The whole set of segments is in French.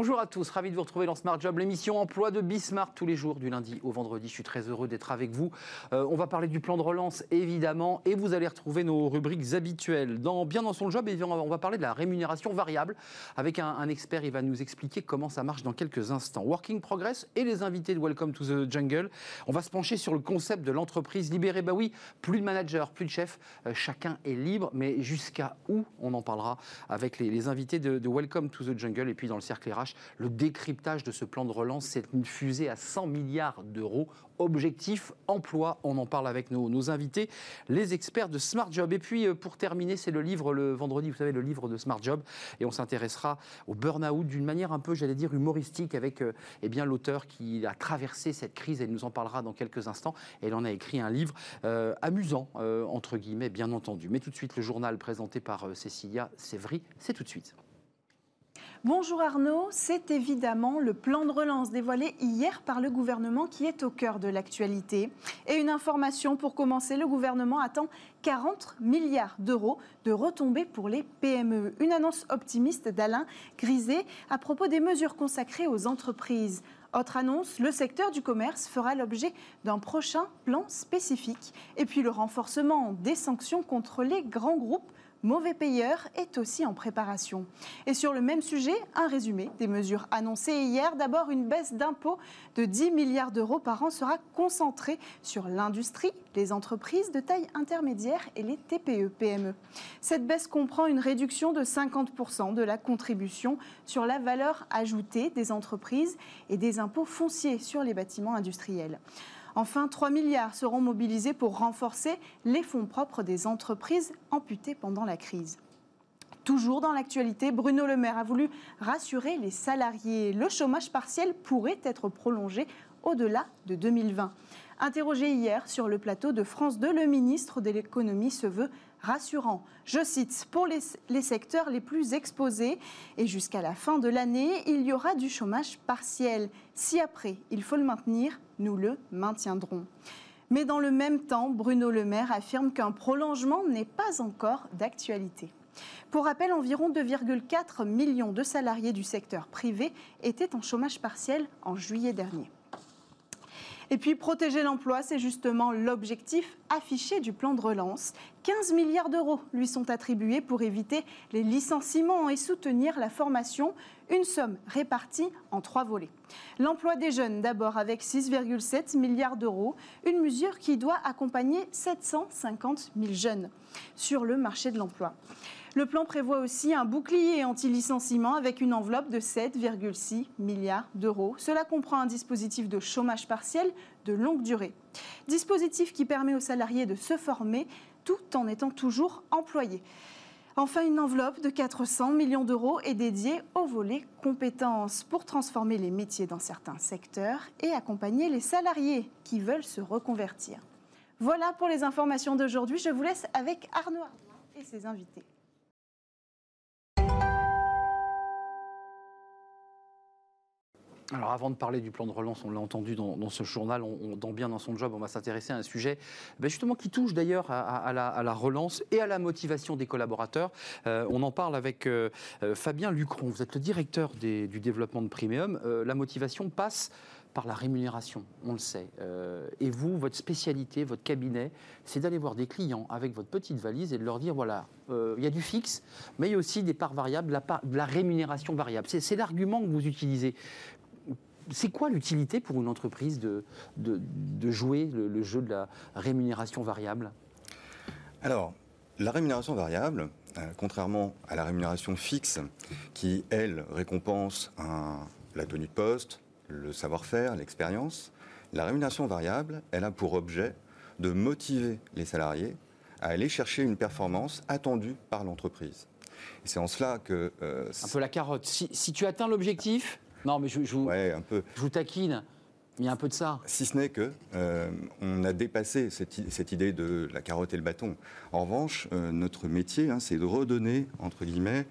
Bonjour à tous, ravi de vous retrouver dans Smart Job, l'émission emploi de Bismart tous les jours du lundi au vendredi. Je suis très heureux d'être avec vous. Euh, on va parler du plan de relance évidemment et vous allez retrouver nos rubriques habituelles. Dans Bien dans son job, eh on va parler de la rémunération variable avec un, expert. Il va nous expliquer comment ça marche dans quelques instants. Working Progress et les invités de Welcome to the Jungle. On va se pencher sur le concept de l'entreprise libérée. Bah oui, plus de managers, plus de chefs, euh, chacun est libre, mais jusqu'à où On en parlera avec les, invités de, de Welcome to the Jungle et puis dans le cercle le décryptage de ce plan de relance, c'est une fusée à 100 milliards d'euros. Objectif emploi, on en parle avec nos, invités, les experts de Smart Job. Et puis euh, pour terminer, c'est le livre le vendredi, vous savez, le livre de Smart Job. Et on s'intéressera au burn-out d'une manière un peu, j'allais dire, humoristique avec euh, eh bien l'auteur qui a traversé cette crise. Elle nous en parlera dans quelques instants. Elle en a écrit un livre euh, amusant, entre guillemets, bien entendu. Mais tout de suite, le journal présenté par Cécilia Sévry, c'est tout de suite. Bonjour Arnaud, c'est évidemment le plan de relance dévoilé hier par le gouvernement qui est au cœur de l'actualité. Et une information pour commencer, le gouvernement attend 40 milliards d'euros de retombées pour les PME. Une annonce optimiste d'Alain Griset à propos des mesures consacrées aux entreprises. Autre annonce, le secteur du commerce fera l'objet d'un prochain plan spécifique. Et puis le renforcement des sanctions contre les grands groupes mauvais payeur est aussi en préparation. Et sur le même sujet, un résumé des mesures annoncées hier. D'abord, une baisse d'impôts de 10 milliards d'euros par an sera concentrée sur l'industrie, les entreprises de taille intermédiaire et les TPE-PME. Cette baisse comprend une réduction de 50% de la contribution sur la valeur ajoutée des entreprises et des impôts fonciers sur les bâtiments industriels. Enfin, 3 milliards seront mobilisés pour renforcer les fonds propres des entreprises amputées pendant la crise. Toujours dans l'actualité, Bruno Le Maire a voulu rassurer les salariés. Le chômage partiel pourrait être prolongé au-delà de 2020. Interrogé hier sur le plateau de France 2, le ministre de l'économie se veut rassurant. Je cite, pour les, secteurs les plus exposés et jusqu'à la fin de l'année, il y aura du chômage partiel. Si après, il faut le maintenir, nous le maintiendrons. Mais dans le même temps, Bruno Le Maire affirme qu'un prolongement n'est pas encore d'actualité. Pour rappel, environ 2,4 millions de salariés du secteur privé étaient en chômage partiel en juillet dernier. Et puis protéger l'emploi, c'est justement l'objectif affiché du plan de relance. 15 milliards d'euros lui sont attribués pour éviter les licenciements et soutenir la formation, une somme répartie en trois volets. L'emploi des jeunes d'abord avec 6,7 milliards d'euros, une mesure qui doit accompagner 750 000 jeunes sur le marché de l'emploi. Le plan prévoit aussi un bouclier anti-licenciement avec une enveloppe de 7,6 milliards d'euros. Cela comprend un dispositif de chômage partiel de longue durée. Dispositif qui permet aux salariés de se former tout en étant toujours employés. Enfin, une enveloppe de 400 millions d'euros est dédiée au volet compétences pour transformer les métiers dans certains secteurs et accompagner les salariés qui veulent se reconvertir. Voilà pour les informations d'aujourd'hui. Je vous laisse avec Arnaud et ses invités. Alors avant de parler du plan de relance, on l'a entendu dans, ce journal, on, dans bien dans son job, on va s'intéresser à un sujet ben justement qui touche d'ailleurs à, la, relance et à la motivation des collaborateurs. Euh, on en parle avec euh, euh, Fabien Lucron, vous êtes le directeur du développement de Primeum. la motivation passe par la rémunération, on le sait. et vous, votre spécialité, votre cabinet, c'est d'aller voir des clients avec votre petite valise et de leur dire, voilà, il y a du fixe, mais il y a aussi des parts variables, la, la rémunération variable. C'est l'argument que vous utilisez c'est quoi l'utilité pour une entreprise de, de, jouer le, jeu de la rémunération variable? Alors, la rémunération variable, euh, contrairement à la rémunération fixe, qui, elle, récompense la tenue de poste, le savoir-faire, l'expérience, la rémunération variable, elle a pour objet de motiver les salariés à aller chercher une performance attendue par l'entreprise. c'est en cela que... Euh, un peu la carotte. si tu atteins l'objectif, non, mais je, vous, un peu. je vous taquine. Il y a un peu de ça. Si ce n'est que euh, on a dépassé cette, idée de la carotte et le bâton. En revanche, euh, notre métier, hein, c'est de redonner entre guillemets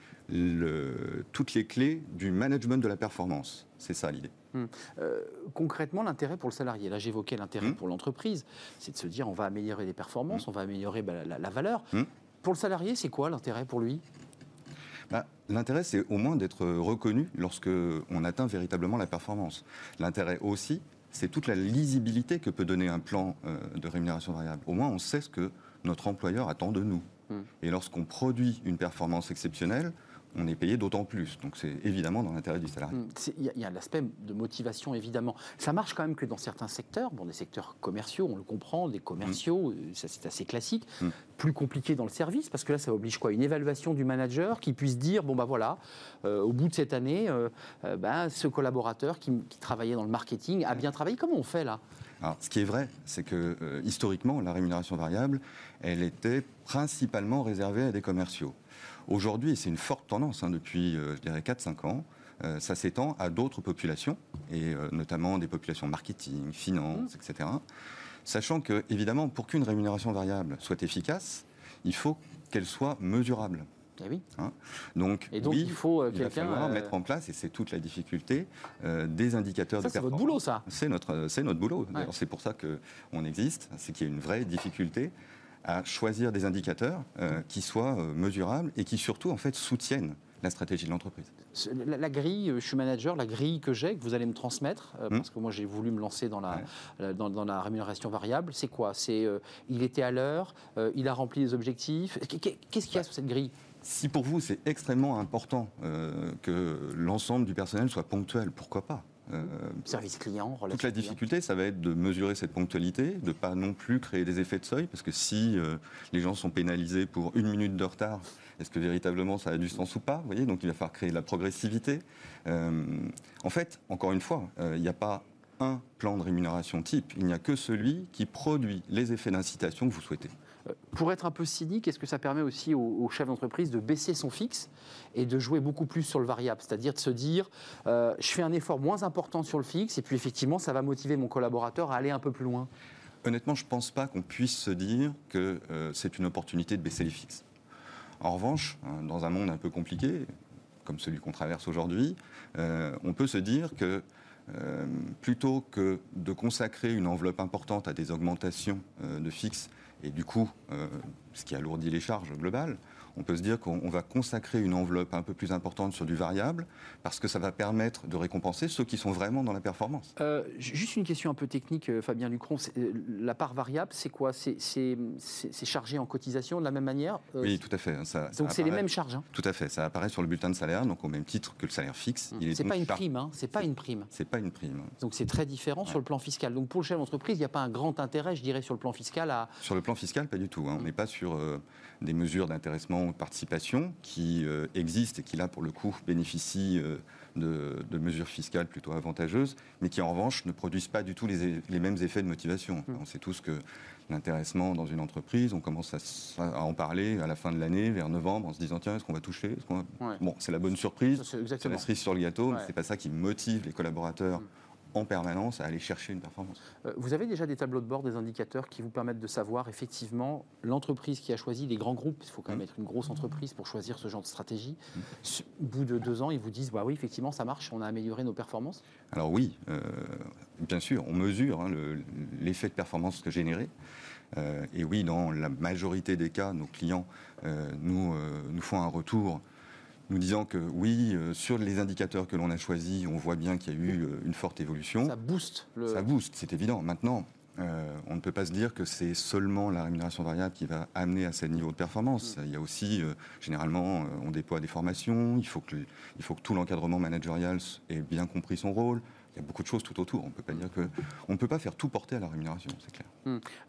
toutes les clés du management de la performance. C'est ça l'idée. Hum. Euh, concrètement, l'intérêt pour le salarié, là j'évoquais l'intérêt hum. pour l'entreprise, c'est de se dire on va améliorer les performances, hum. on va améliorer bah, la, valeur. Pour le salarié, c'est quoi l'intérêt pour lui? Bah, L'intérêt, c'est au moins d'être reconnu lorsque on atteint véritablement la performance. L'intérêt aussi, c'est toute la lisibilité que peut donner un plan euh, de rémunération variable. Au moins, on sait ce que notre employeur attend de nous. Hmm. Et lorsqu'on produit une performance exceptionnelle, on est payé d'autant plus. Donc c'est évidemment dans l'intérêt du salarié. Hum, Il y a, l'aspect de motivation, évidemment. Ça marche quand même que dans certains secteurs, bon, des secteurs commerciaux, on le comprend, des commerciaux, euh, ça c'est assez classique. Mm. Plus compliqué dans le service, parce que là, ça oblige quoi? Une évaluation du manager qui puisse dire, bon, bah voilà, euh, au bout de cette année, euh, euh, bah, ce collaborateur qui, qui travaillait dans le marketing a bien travaillé. Comment on fait là? Alors, ce qui est vrai, c'est que historiquement, la rémunération variable, elle était principalement réservée à des commerciaux. Aujourd'hui, c'est une forte tendance hein, depuis, euh, je dirais, 4-5 ans, euh, ça s'étend à d'autres populations, et euh, notamment des populations marketing, finance, etc. Sachant que, évidemment, pour qu'une rémunération variable soit efficace, il faut qu'elle soit mesurable. Eh oui. Donc, Et donc, oui, il faut, euh, il va quelqu'un, falloir mettre en place, et c'est toute la difficulté, des indicateurs Ça, de c'est votre performance. boulot, ça. C'est notre, notre boulot. D'ailleurs, C'est pour ça qu'on existe. C'est qu'il y a une vraie difficulté à choisir des indicateurs euh, qui soient euh, mesurables et qui surtout en fait soutiennent la stratégie de l'entreprise. La, la grille, euh, je suis manager, la grille que j'ai, que vous allez me transmettre, euh, Hmm. parce que moi j'ai voulu me lancer dans la, Ouais. la- dans, dans la rémunération variable, c'est quoi? C'est euh, il était à l'heure, euh, il a rempli les objectifs. Qu'est- qu'est- Qu'est-ce qu'il y a sur cette grille? Si pour vous c'est extrêmement important que l'ensemble du personnel soit ponctuel, pourquoi pas? Euh, Service client, relation Toute la client. difficulté, ça va être de mesurer cette ponctualité, de pas non plus créer des effets de seuil, parce que si euh, les gens sont pénalisés pour une minute de retard, est-ce que véritablement ça a du sens ou pas Vous voyez, donc il va falloir créer de la progressivité. Euh, en fait, encore une fois, il n'y a pas un plan de rémunération type, il n'y a que celui qui produit les effets d'incitation que vous souhaitez. Euh, Pour être un peu cynique, est-ce que ça permet aussi au, chef d'entreprise de baisser son fixe et de jouer beaucoup plus sur le variable C'est-à-dire de se dire, euh, je fais un effort moins important sur le fixe et puis effectivement, ça va motiver mon collaborateur à aller un peu plus loin? Honnêtement, je ne pense pas qu'on puisse se dire que euh, c'est une opportunité de baisser les fixes. En revanche, hein, dans un monde un peu compliqué, comme celui qu'on traverse aujourd'hui, on peut se dire que plutôt que de consacrer une enveloppe importante à des augmentations de fixes, et du coup, euh, ce qui alourdit les charges globales, on peut se dire qu'on on va consacrer une enveloppe un peu plus importante sur du variable, parce que ça va permettre de récompenser ceux qui sont vraiment dans la performance. Euh, ju- juste une question un peu technique, euh, Fabien Lucron. Euh, La part variable, c'est quoi? C'est chargé en cotisation de la même manière? Oui, tout à fait. Ça, ça Donc c'est les mêmes charges. hein? Tout à fait, ça apparaît sur le bulletin de salaire, donc au même titre que le salaire fixe. Il est C'est pas une prime, hein C'est pas une prime. C'est pas une prime. Donc c'est très différent sur le plan fiscal. Donc pour le chef d'entreprise, il n'y a pas un grand intérêt, je dirais, sur le plan fiscal à. Sur le plan fiscal, pas du tout. hein. On n'est pas sur euh, des mesures d'intéressement ou de participation qui euh, existent et qui, là, pour le coup, bénéficient euh, de, de mesures fiscales plutôt avantageuses, mais qui, en revanche, ne produisent pas du tout les, les mêmes effets de motivation. On sait tous que l'intéressement dans une entreprise, on commence à, en parler à la fin de l'année, vers novembre, en se disant tiens, est-ce qu'on va toucher? Va- Ouais. Bon, c'est la bonne surprise. C'est la cerise sur le gâteau, mais Ouais. c'est pas ça qui motive les collaborateurs en permanence à aller chercher une performance. Euh, Vous avez déjà des tableaux de bord, des indicateurs qui vous permettent de savoir effectivement l'entreprise qui a choisi, les grands groupes, il faut quand même Mm. être une grosse entreprise pour choisir ce genre de stratégie. S- Au bout de deux ans, ils vous disent bah oui, effectivement, ça marche, on a amélioré nos performances. Alors oui, euh, bien sûr, on mesure hein, le- l'effet de performance que généré. Euh, et oui, dans la majorité des cas, nos clients euh, nous, nous font un retour nous disant que oui, euh, sur les indicateurs que l'on a choisis, on voit bien qu'il y a eu euh, une forte évolution. Ça booste le. Ça booste, c'est évident. Maintenant, euh, on ne peut pas se dire que c'est seulement la rémunération variable qui va amener à ce niveau de performance. Il y a aussi, euh, généralement, euh, on déploie des formations, il faut que, il faut que tout l'encadrement managérial ait bien compris son rôle. Il y a beaucoup de choses tout autour. On peut pas dire que, on ne peut pas faire tout porter à la rémunération, c'est clair.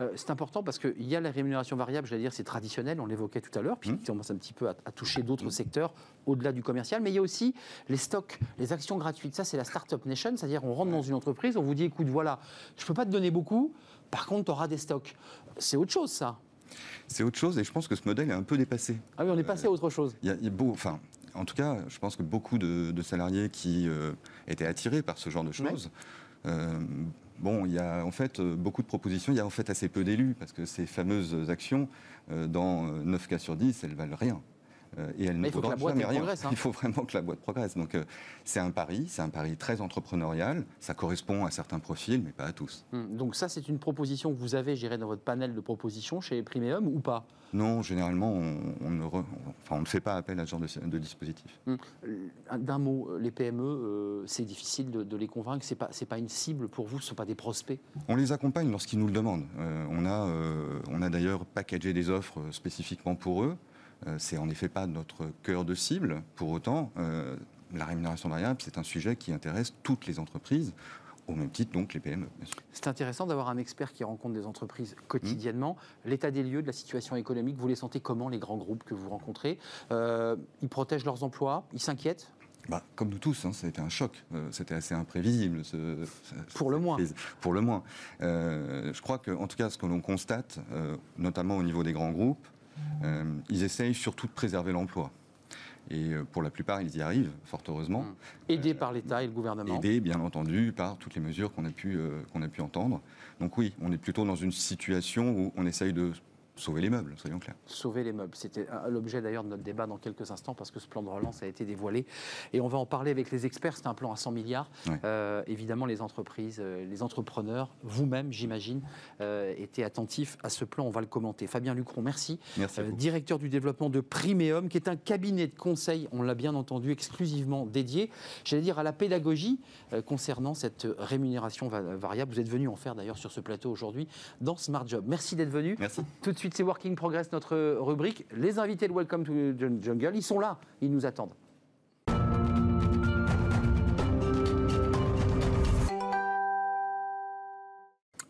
Euh, c'est important parce qu'il y a la rémunération variable, j'allais dire, c'est traditionnel, on l'évoquait tout à l'heure, puis Mm. qui commence un petit peu à, à toucher d'autres secteurs au-delà du commercial, mais il y a aussi les stocks, les actions gratuites. Ça, c'est la Startup Nation, c'est-à-dire on rentre dans une entreprise, on vous dit, écoute, voilà, je ne peux pas te donner beaucoup, par contre, tu auras des stocks. C'est autre chose, ça. C'est autre chose et je pense que ce modèle est un peu dépassé. Ah oui, on est passé à autre chose. Il y a, y a beau, enfin, en tout cas, je pense que beaucoup de, de salariés qui euh, étaient attirés par ce genre de choses, euh, bon, il y a en fait euh, beaucoup de propositions, il y a en fait assez peu d'élus parce que ces fameuses actions, dans euh, 9 cas sur 10, elles valent rien. Euh, et elle Mais ne boîte, jamais rien. progresse, hein. Il faut vraiment que la boîte progresse. Donc euh, c'est un pari, c'est un pari très entrepreneurial. Ça correspond à certains profils, mais pas à tous. Hum, Donc ça, c'est une proposition que vous avez, gérée dans votre panel de propositions chez Primeum ou pas? Non, généralement, on, on ne, re- enfin, on ne fait pas appel à ce genre de, de dispositif. Hum, D'un mot, les PME, euh, c'est difficile de, de les convaincre. Pas, c'est pas une cible pour vous. Ce sont pas des prospects. On les accompagne lorsqu'ils nous le demandent. Euh, on a, euh, on a d'ailleurs packagé des offres spécifiquement pour eux. Euh, c'est en effet pas notre cœur de cible. Pour autant, euh, la rémunération variable, c'est un sujet qui intéresse toutes les entreprises, au même titre donc les PME. C'est intéressant d'avoir un expert qui rencontre des entreprises quotidiennement. L'état des lieux de la situation économique, vous les sentez comment, les grands groupes que vous rencontrez? Euh, Ils protègent leurs emplois? Ils s'inquiètent? Bah, comme nous tous, hein, c'était un choc. Euh, c'était assez imprévisible. ce- ce- Pour le moins. Pour le moins. Euh, je crois que, en tout cas, ce que l'on constate, notamment au niveau des grands groupes, ils essayent surtout de préserver l'emploi. Et euh, pour la plupart, ils y arrivent, fort heureusement. Hum. Aidés par l'État et le gouvernement aidés, bien entendu, par toutes les mesures qu'on a, pu, euh, qu'on a pu entendre. Donc oui, on est plutôt dans une situation où on essaye de sauver les meubles, soyons clairs. sauver les meubles. C'était euh, l'objet d'ailleurs de notre débat dans quelques instants parce que ce plan de relance a été dévoilé. Et on va en parler avec les experts. C'est un plan à 100 milliards. Euh, évidemment, les entreprises, euh, les entrepreneurs, vous-même, j'imagine, euh, étaient attentifs à ce plan. On va le commenter. Fabien Lucron, merci. Merci Euh, directeur du développement de Primeum, qui est un cabinet de conseil, on l'a bien entendu, exclusivement dédié, j'allais dire, à la pédagogie concernant cette rémunération va- variable. Vous êtes venu en faire d'ailleurs sur ce plateau aujourd'hui dans Smart Job. Merci d'être venu. Merci. Tout de suite, c'est Working Progress, notre rubrique. Les invités de Welcome to the Jungle, ils sont là, ils nous attendent.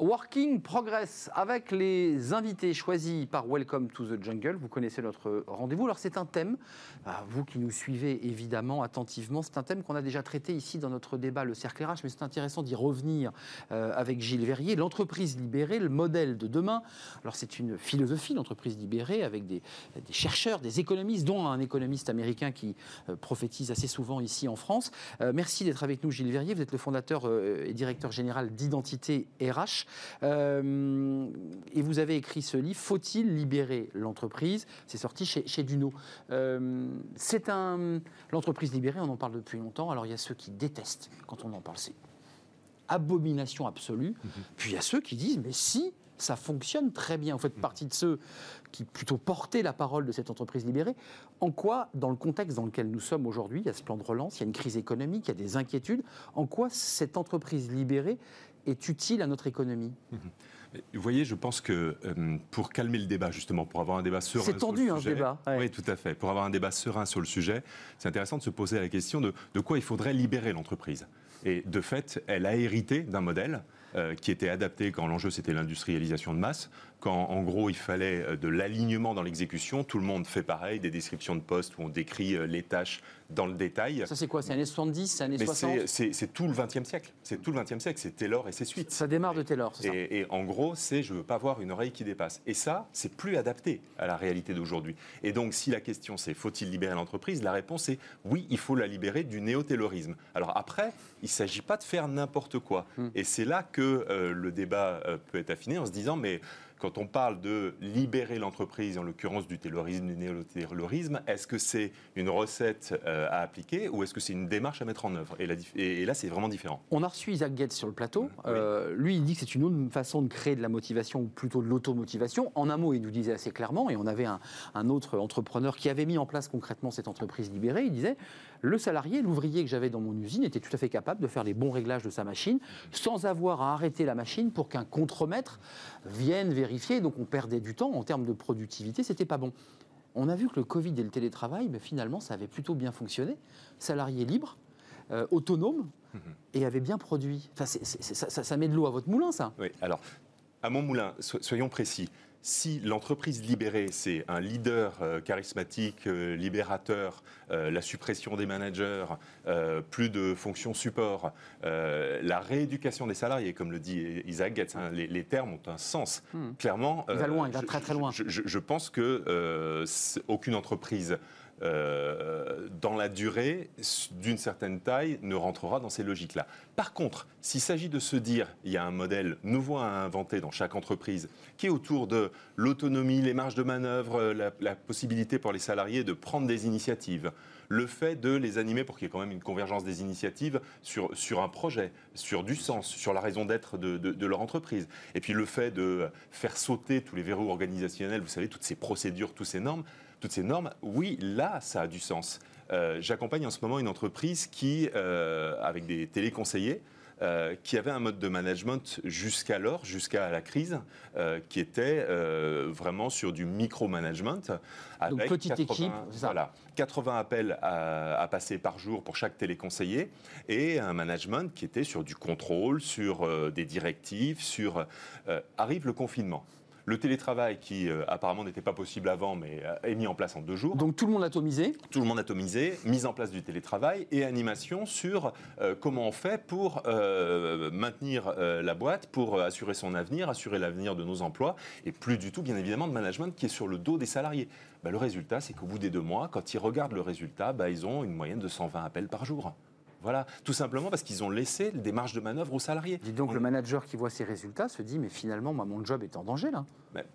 Working Progress avec les invités choisis par Welcome to the Jungle. Vous connaissez notre rendez-vous. Alors c'est un thème, ah, vous qui nous suivez évidemment attentivement, c'est un thème qu'on a déjà traité ici dans notre débat le cercle RH, mais c'est intéressant d'y revenir euh, avec Gilles Verrier. L'entreprise libérée, le modèle de demain. Alors c'est une philosophie, l'entreprise libérée, avec des, des chercheurs, des économistes, dont un économiste américain qui euh, prophétise assez souvent ici en France. Euh, merci d'être avec nous Gilles Verrier. Vous êtes le fondateur et directeur général d'Identité RH. Euh, et vous avez écrit ce livre, Faut-il libérer l'entreprise? C'est sorti chez, chez Duno. Euh, c'est un l'entreprise libérée, on en parle depuis longtemps. Alors il y a ceux qui détestent quand on en parle, c'est abomination absolue. Puis il y a ceux qui disent mais si ça fonctionne très bien. Vous faites partie de ceux qui plutôt portaient la parole de cette entreprise libérée. En quoi, dans le contexte dans lequel nous sommes aujourd'hui, il y a ce plan de relance, il y a une crise économique, il y a des inquiétudes, en quoi cette entreprise libérée est utile à notre économie Vous voyez, je pense que euh, pour calmer le débat, justement, pour avoir un débat serein. C'est sur tendu, le hein, sujet- débat, ouais. Oui, tout à fait. Pour avoir un débat serein sur le sujet, c'est intéressant de se poser la question de, de quoi il faudrait libérer l'entreprise. Et de fait, elle a hérité d'un modèle euh, qui était adapté quand l'enjeu c'était l'industrialisation de masse, quand en gros il fallait euh, de l'alignement dans l'exécution, tout le monde fait pareil, des descriptions de postes où on décrit euh, les tâches dans le détail. Ça c'est quoi? C'est années 70, c'est années Mais 60 c'est- tout le XXe siècle. C'est tout le XXe siècle. C'est Taylor et ses suites. Ça démarre de Taylor, c'est ça? Et, et en gros, c'est je veux pas avoir une oreille qui dépasse. Et ça, c'est plus adapté à la réalité d'aujourd'hui. Et donc, si la question c'est faut-il libérer l'entreprise, la réponse est oui, il faut la libérer du néo-taylorisme. Alors après, il s'agit pas de faire n'importe quoi. Et c'est là que euh, le débat euh, peut être affiné en se disant mais quand on parle de libérer l'entreprise, en l'occurrence du taylorisme, du néo-taylorisme, est-ce que c'est une recette euh, à appliquer ou est-ce que c'est une démarche à mettre en œuvre? Et, la dif- et- et là, c'est vraiment différent. On a reçu Isaac Getz sur le plateau. Oui. Euh, lui, il dit que c'est une autre façon de créer de la motivation, ou plutôt de l'automotivation. En un mot, il nous disait assez clairement, et on avait un, un autre entrepreneur qui avait mis en place concrètement cette entreprise libérée, il disait, le salarié, l'ouvrier que j'avais dans mon usine était tout à fait capable de faire les bons réglages de sa machine sans avoir à arrêter la machine pour qu'un contremaître vienne vérifier. Donc on perdait du temps en termes de productivité, c'était pas bon. On a vu que le Covid et le télétravail, mais finalement, ça avait plutôt bien fonctionné. Salarié libre, euh, autonome, et avait bien produit. Enfin, ça, ça- ça met de l'eau à votre moulin, ça. Oui, alors, à mon moulin, so- soyons précis. Si l'entreprise libérée, c'est un leader euh, charismatique, euh, libérateur, euh, la suppression des managers, plus de fonctions support, la rééducation des salariés, comme le dit Isaac Getz, hein, les, les termes ont un sens. Hmm. Clairement, Il va loin, il va je- très, très loin. Je, je- je pense que aucune entreprise euh, dans la durée, d'une certaine taille, ne rentrera dans ces logiques-là. Par contre, s'il s'agit de se dire, il y a un modèle nouveau à inventer dans chaque entreprise, qui est autour de l'autonomie, les marges de manœuvre, la, la possibilité pour les salariés de prendre des initiatives, le fait de les animer pour qu'il y ait quand même une convergence des initiatives sur, sur un projet, sur du sens, sur la raison d'être de, de, leur entreprise. Et puis le fait de faire sauter tous les verrous organisationnels, vous savez, toutes ces procédures, toutes ces normes, toutes ces normes, oui, là, ça a du sens. Euh, j'accompagne en ce moment une entreprise qui, euh, avec des téléconseillers, euh, qui avait un mode de management jusqu'alors, jusqu'à la crise, euh, qui était euh, vraiment sur du micro-management. Donc petite 80, équipe, voilà, 80 appels à, passer par jour pour chaque téléconseiller et un management qui était sur du contrôle, sur des directives, sur... arrive le confinement. Le télétravail, qui euh, apparemment n'était pas possible avant, mais euh, est mis en place en deux jours. Donc tout le monde atomisé Tout le monde atomisé, mise en place du télétravail et animation sur euh, comment on fait pour maintenir la boîte, pour assurer son avenir, assurer l'avenir de nos emplois, et plus du tout, bien évidemment, de management qui est sur le dos des salariés. Bah, le résultat, c'est qu'au bout des deux mois, quand ils regardent le résultat, bah, ils ont une moyenne de 120 appels par jour. Voilà, tout simplement parce qu'ils ont laissé des marges de manœuvre aux salariés. Dis donc, le manager qui voit ces résultats se dit, mais finalement, moi, mon job est en danger là.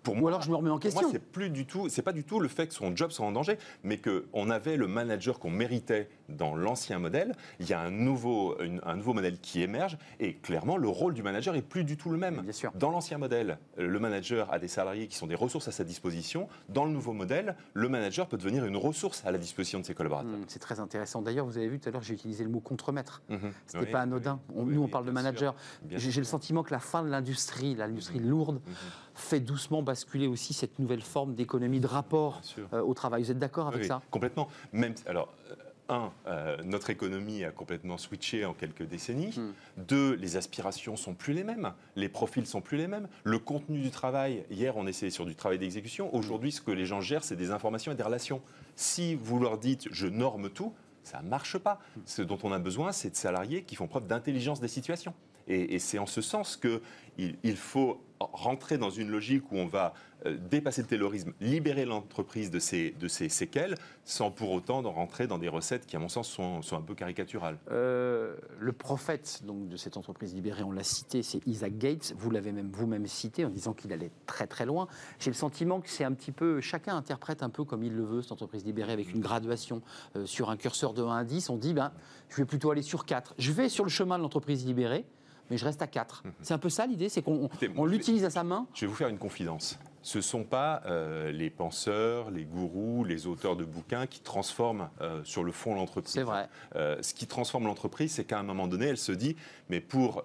pour Ou moi, alors je me remets en question. Moi, c'est plus du tout, c'est pas du tout le fait que son job soit en danger, mais qu'on avait le manager qu'on méritait dans l'ancien modèle. Il y a un nouveau, un nouveau modèle qui émerge, et clairement, le rôle du manager est plus du tout le même. Bien sûr. Dans l'ancien modèle, le manager a des salariés qui sont des ressources à sa disposition. Dans le nouveau modèle, le manager peut devenir une ressource à la disposition de ses collaborateurs. Hmm, c'est très intéressant. D'ailleurs, vous avez vu tout à l'heure, j'ai utilisé le mot contremaître. Mhm. Ce n'est pas anodin. nous, on parle de manager. J'ai le sentiment que la fin de l'industrie, l'industrie mhm. lourde, mhm. fait doucement basculer aussi cette nouvelle forme d'économie de rapport euh, au travail. Vous êtes d'accord avec ça? Complètement. Même, alors, euh, un, euh, notre économie a complètement switché en quelques décennies. Hmm. Deux, les aspirations sont plus les mêmes, les profils sont plus les mêmes. Le contenu du travail, hier on essayait sur du travail d'exécution. Aujourd'hui, ce que les gens gèrent, c'est des informations et des relations. Si vous leur dites je norme tout, ça ne marche pas. Ce dont on a besoin, c'est de salariés qui font preuve d'intelligence des situations. Et, c'est en ce sens qu'il il faut rentrer dans une logique où on va euh, dépasser le terrorisme, libérer l'entreprise de ses, de ses séquelles, sans pour autant rentrer dans des recettes qui, à mon sens, sont, sont un peu caricaturales. Euh, le prophète donc, de cette entreprise libérée, on l'a cité, c'est Isaac Gates. Vous l'avez même vous-même cité en disant qu'il allait très très loin. J'ai le sentiment que c'est un petit peu, chacun interprète un peu comme il le veut, cette entreprise libérée, avec une graduation euh, sur un curseur de 1 à 10. On dit, ben, je vais plutôt aller sur 4. Je vais sur le chemin de l'entreprise libérée mais je reste à 4. Mhm. C'est un peu ça l'idée, c'est qu'on l'utilise à sa main Je vais vous faire une confidence ce ne sont pas euh, les penseurs, les gourous, les auteurs de bouquins qui transforment euh, sur le fond l'entreprise. C'est vrai. Euh, ce qui transforme l'entreprise, c'est qu'à un moment donné, elle se dit, mais pour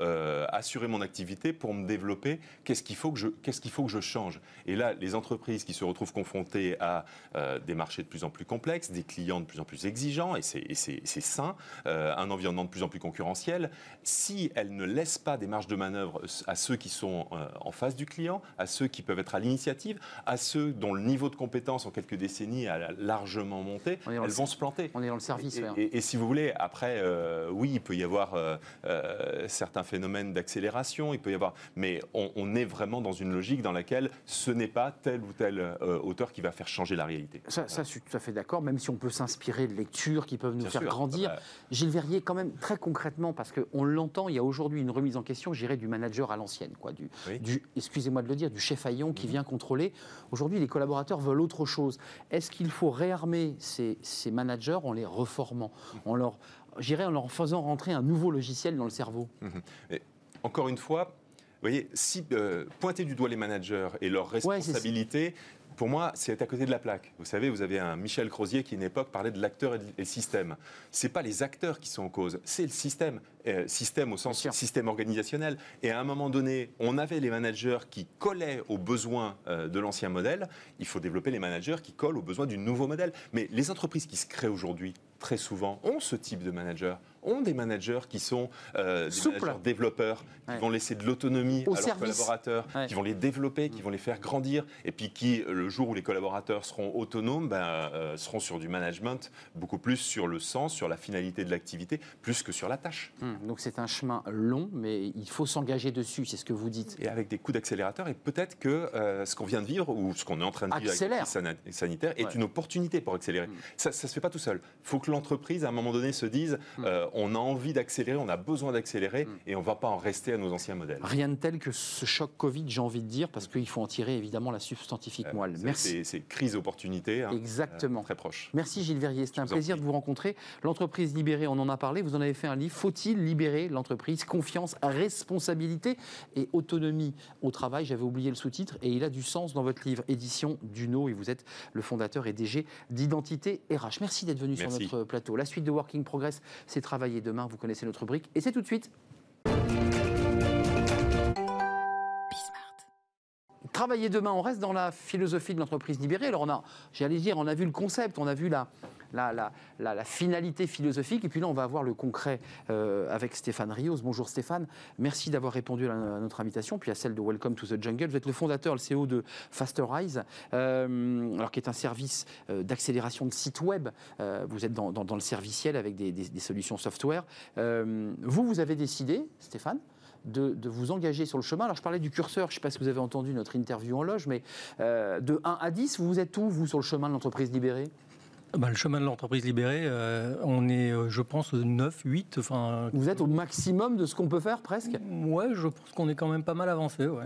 assurer mon activité, pour me développer, qu'est-ce qu'il faut, que je, qu'est-ce qu'il faut que je change? Et là, les entreprises qui se retrouvent confrontées à des marchés de plus en plus complexes, des clients de plus en plus exigeants, et c'est sain, un environnement de plus en plus concurrentiel, si elles ne laissent pas des marges de manœuvre à ceux qui sont en face du client, à ceux qui peuvent être à l'initiative, à ceux dont le niveau de compétence en quelques décennies a largement monté, elles vont se planter. On est dans le service. Et, si vous voulez, après, euh, oui, il peut y avoir euh, euh, certains phénomènes d'accélération, il peut y avoir, mais on, est vraiment dans une logique dans laquelle ce n'est pas tel ou tel auteur qui va faire changer la réalité. Ça, ça, je suis tout à fait d'accord, même si on peut s'inspirer de lectures qui peuvent nous faire grandir. Ah bah. Gilles Verrier, quand même, très concrètement, parce qu'on l'entend, il y a aujourd'hui une remise en question, j'irais, du manager à l'ancienne, quoi, du, du excusez-moi de le dire, du chef Aillon qui mmh. vient contre Aujourd'hui, les collaborateurs veulent autre chose. Est-ce qu'il faut réarmer ces, managers en les reformant, en leur, en leur faisant rentrer un nouveau logiciel dans le cerveau? Mhm. Encore une fois, vous voyez, si euh, pointer du doigt les managers et leurs responsabilités, pour moi, c'est à côté de la plaque. Vous savez, vous avez un Michel Crozier qui, à une époque, parlait de l'acteur et le système. Ce n'est pas les acteurs qui sont en cause, c'est le système. Euh, système au sens système organisationnel. Et à un moment donné, on avait les managers qui collaient aux besoins euh, de l'ancien modèle. Il faut développer les managers qui collent aux besoins du nouveau modèle. Mais les entreprises qui se créent aujourd'hui, très souvent, ont ce type de manager ont des managers qui sont euh, des managers développeurs, qui Ouais. vont laisser de l'autonomie Au à leurs collaborateurs, Ouais. qui vont les développer, qui vont les faire grandir, et puis qui, le jour où les collaborateurs seront autonomes, ben, euh, seront sur du management beaucoup plus sur le sens, sur la finalité de l'activité, plus que sur la tâche. Hum, Donc c'est un chemin long, mais il faut s'engager dessus, c'est ce que vous dites. Et avec des coups d'accélérateur, et peut-être que euh, ce qu'on vient de vivre, ou ce qu'on est en train de vivre avec la sanitaire, est Ouais. une opportunité pour accélérer. Mm. Ça ne se fait pas tout seul. Il faut que l'entreprise, à un moment donné, se dise euh, on a envie d'accélérer, on a besoin d'accélérer, Mm. et on ne va pas en rester à nos anciens modèles. Rien de tel que ce choc Covid, j'ai envie de dire, parce qu'il faut en tirer évidemment la substantifique Euh, moelle. Merci. C'est c'est crise-opportunité. hein, Exactement. euh, très proche. Merci Gilles Verrier, c'était un plaisir de vous rencontrer. L'entreprise libérée, on en a parlé, vous en avez fait un livre. Faut-il libérer l'entreprise? Confiance, responsabilité et autonomie au travail. J'avais oublié le sous-titre et il a du sens dans votre livre, édition Duno, et vous êtes le fondateur et DG d'Identité RH. Merci d'être venu sur notre plateau. La suite de Working Progress, c'est travailler demain. Vous connaissez notre rubrique et c'est tout de suite. Travailler demain, on reste dans la philosophie de l'entreprise libérée. Alors, on a, j'allais dire, on a vu le concept, on a vu la, la, finalité philosophique, et puis là, on va voir le concret euh, avec Stéphane Rios. Bonjour Stéphane, merci d'avoir répondu à, notre invitation, puis à celle de Welcome to the Jungle. Vous êtes le fondateur, le CEO de Fasterize, euh, alors qui est un service euh, d'accélération de sites web. Vous êtes dans, le serviciel avec des, solutions software. Vous, vous avez décidé, Stéphane, de, vous engager sur le chemin. Alors, je parlais du curseur, je ne sais pas si vous avez entendu notre interview en loge, mais de 1 à 10, vous êtes où, vous, sur le chemin de l'entreprise libérée? Bah, le chemin de l'entreprise libérée, euh, on est, euh, je pense, 9, 8. Enfin, Vous êtes au maximum de ce qu'on peut faire, presque ouais, je pense qu'on est quand même pas mal avancé. Ouais.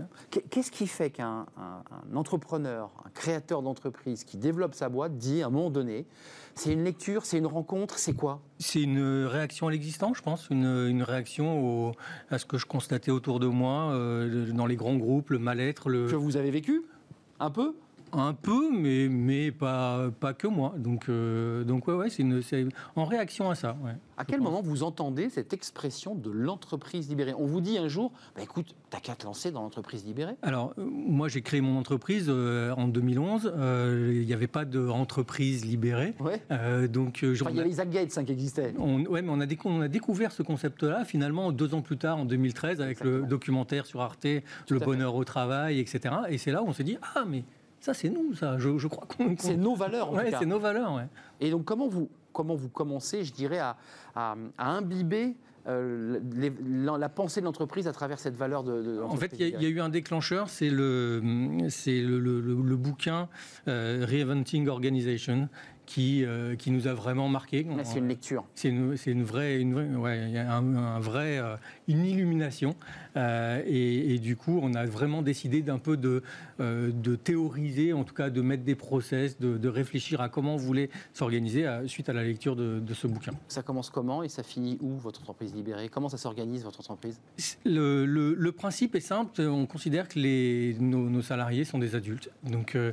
Qu'est-ce qui fait qu'un un- un entrepreneur, un créateur d'entreprise qui développe sa boîte dit à un moment donné, c'est une lecture, c'est une rencontre, c'est quoi? C'est une réaction à l'existant, je pense, une, une réaction au- à ce que je constatais autour de moi, euh, dans les grands groupes, le mal-être, le, Que vous avez vécu Un peu? Un peu, mais, mais pas, pas que moi. Donc, euh, donc ouais, ouais, c'est une- c'est en réaction à ça. ouais. À quel pense. moment vous entendez cette expression de l'entreprise libérée? On vous dit un jour, bah écoute, t'as qu'à te lancer dans l'entreprise libérée Alors, euh, moi, j'ai créé mon entreprise euh, en 2011. Euh, Il n'y avait pas d'entreprise libérée. Ouais. Donc, euh, Enfin, il y avait Isaac Gates hein, qui existait. On, ouais, mais on a, décou- on a découvert ce concept-là finalement deux ans plus tard, en 2013, avec le documentaire sur Arte, Le fait. bonheur au travail, etc. Et c'est là où on s'est dit ah mais ça c'est nous, ça. Je, je crois qu'on. C'est nos valeurs, en Ouais, tout cas. c'est nos valeurs. Ouais. Et donc, comment vous, comment vous commencez, je dirais, à, à- à imbiber euh, les- la, la pensée de l'entreprise à travers cette valeur de, de En fait, il y, a- il y a eu un déclencheur, c'est le, le, le- bouquin euh, Reinventing Organization qui, euh, qui nous a vraiment marqué. Là, C'est une lecture. C'est une, une vraie, une vraie- ouais, un vrai, euh, une illumination. Euh, et, et du coup, on a vraiment décidé d'un peu de, euh, de théoriser, en tout cas de mettre des process, de, de réfléchir à comment on voulait s'organiser à- suite à la lecture de, de ce bouquin. Ça commence comment et ça finit où, votre entreprise libérée? Comment ça s'organise, votre entreprise? Le, le- le principe est simple, on considère que les, nos, nos salariés sont des adultes. Donc, euh,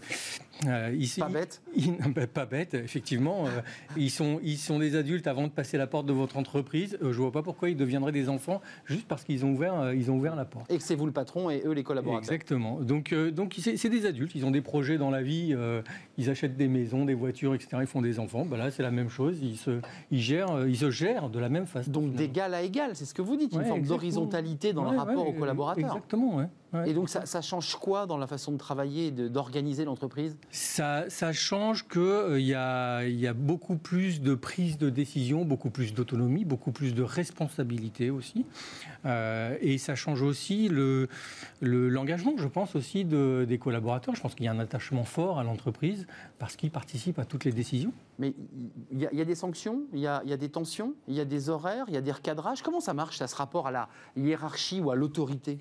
euh, ici, Pas bête? Ils- pas bête, effectivement. euh, ils, sont, ils sont des adultes avant de passer la porte de votre entreprise. Euh, je vois pas pourquoi ils deviendraient des enfants juste parce qu'ils ont ouvert, euh, ils ont ouvert la porte. Et que c'est vous le patron et eux les collaborateurs. Exactement. Donc, euh, donc c'est des adultes. Ils ont des projets dans la vie. euh, ils achètent des maisons, des voitures, etc. Ils font des enfants. Bah là, c'est la même chose. Ils se, ils gèrent, ils se gèrent de la même façon. Donc d'égal à égal, c'est ce que vous dites, une Ouais, forme d'horizontalité dans Ouais, le rapport ouais, aux collaborateurs. Exactement. Ouais. Et donc ça, ça change quoi dans la façon de travailler et d'organiser l'entreprise? Ça, ça change qu'il y, a, il y a beaucoup plus de prise de décision, beaucoup plus d'autonomie, beaucoup plus de responsabilité aussi. Euh, et ça change aussi le- le- l'engagement, je pense, aussi de- des collaborateurs. Je pense qu'il y a un attachement fort à l'entreprise parce qu'ils participent à toutes les décisions. Mais il y, a- il y a des sanctions, il y a, il y a des tensions, il y a des horaires, il y a des recadrages? Comment ça marche, ça, ce rapport à la hiérarchie ou à l'autorité?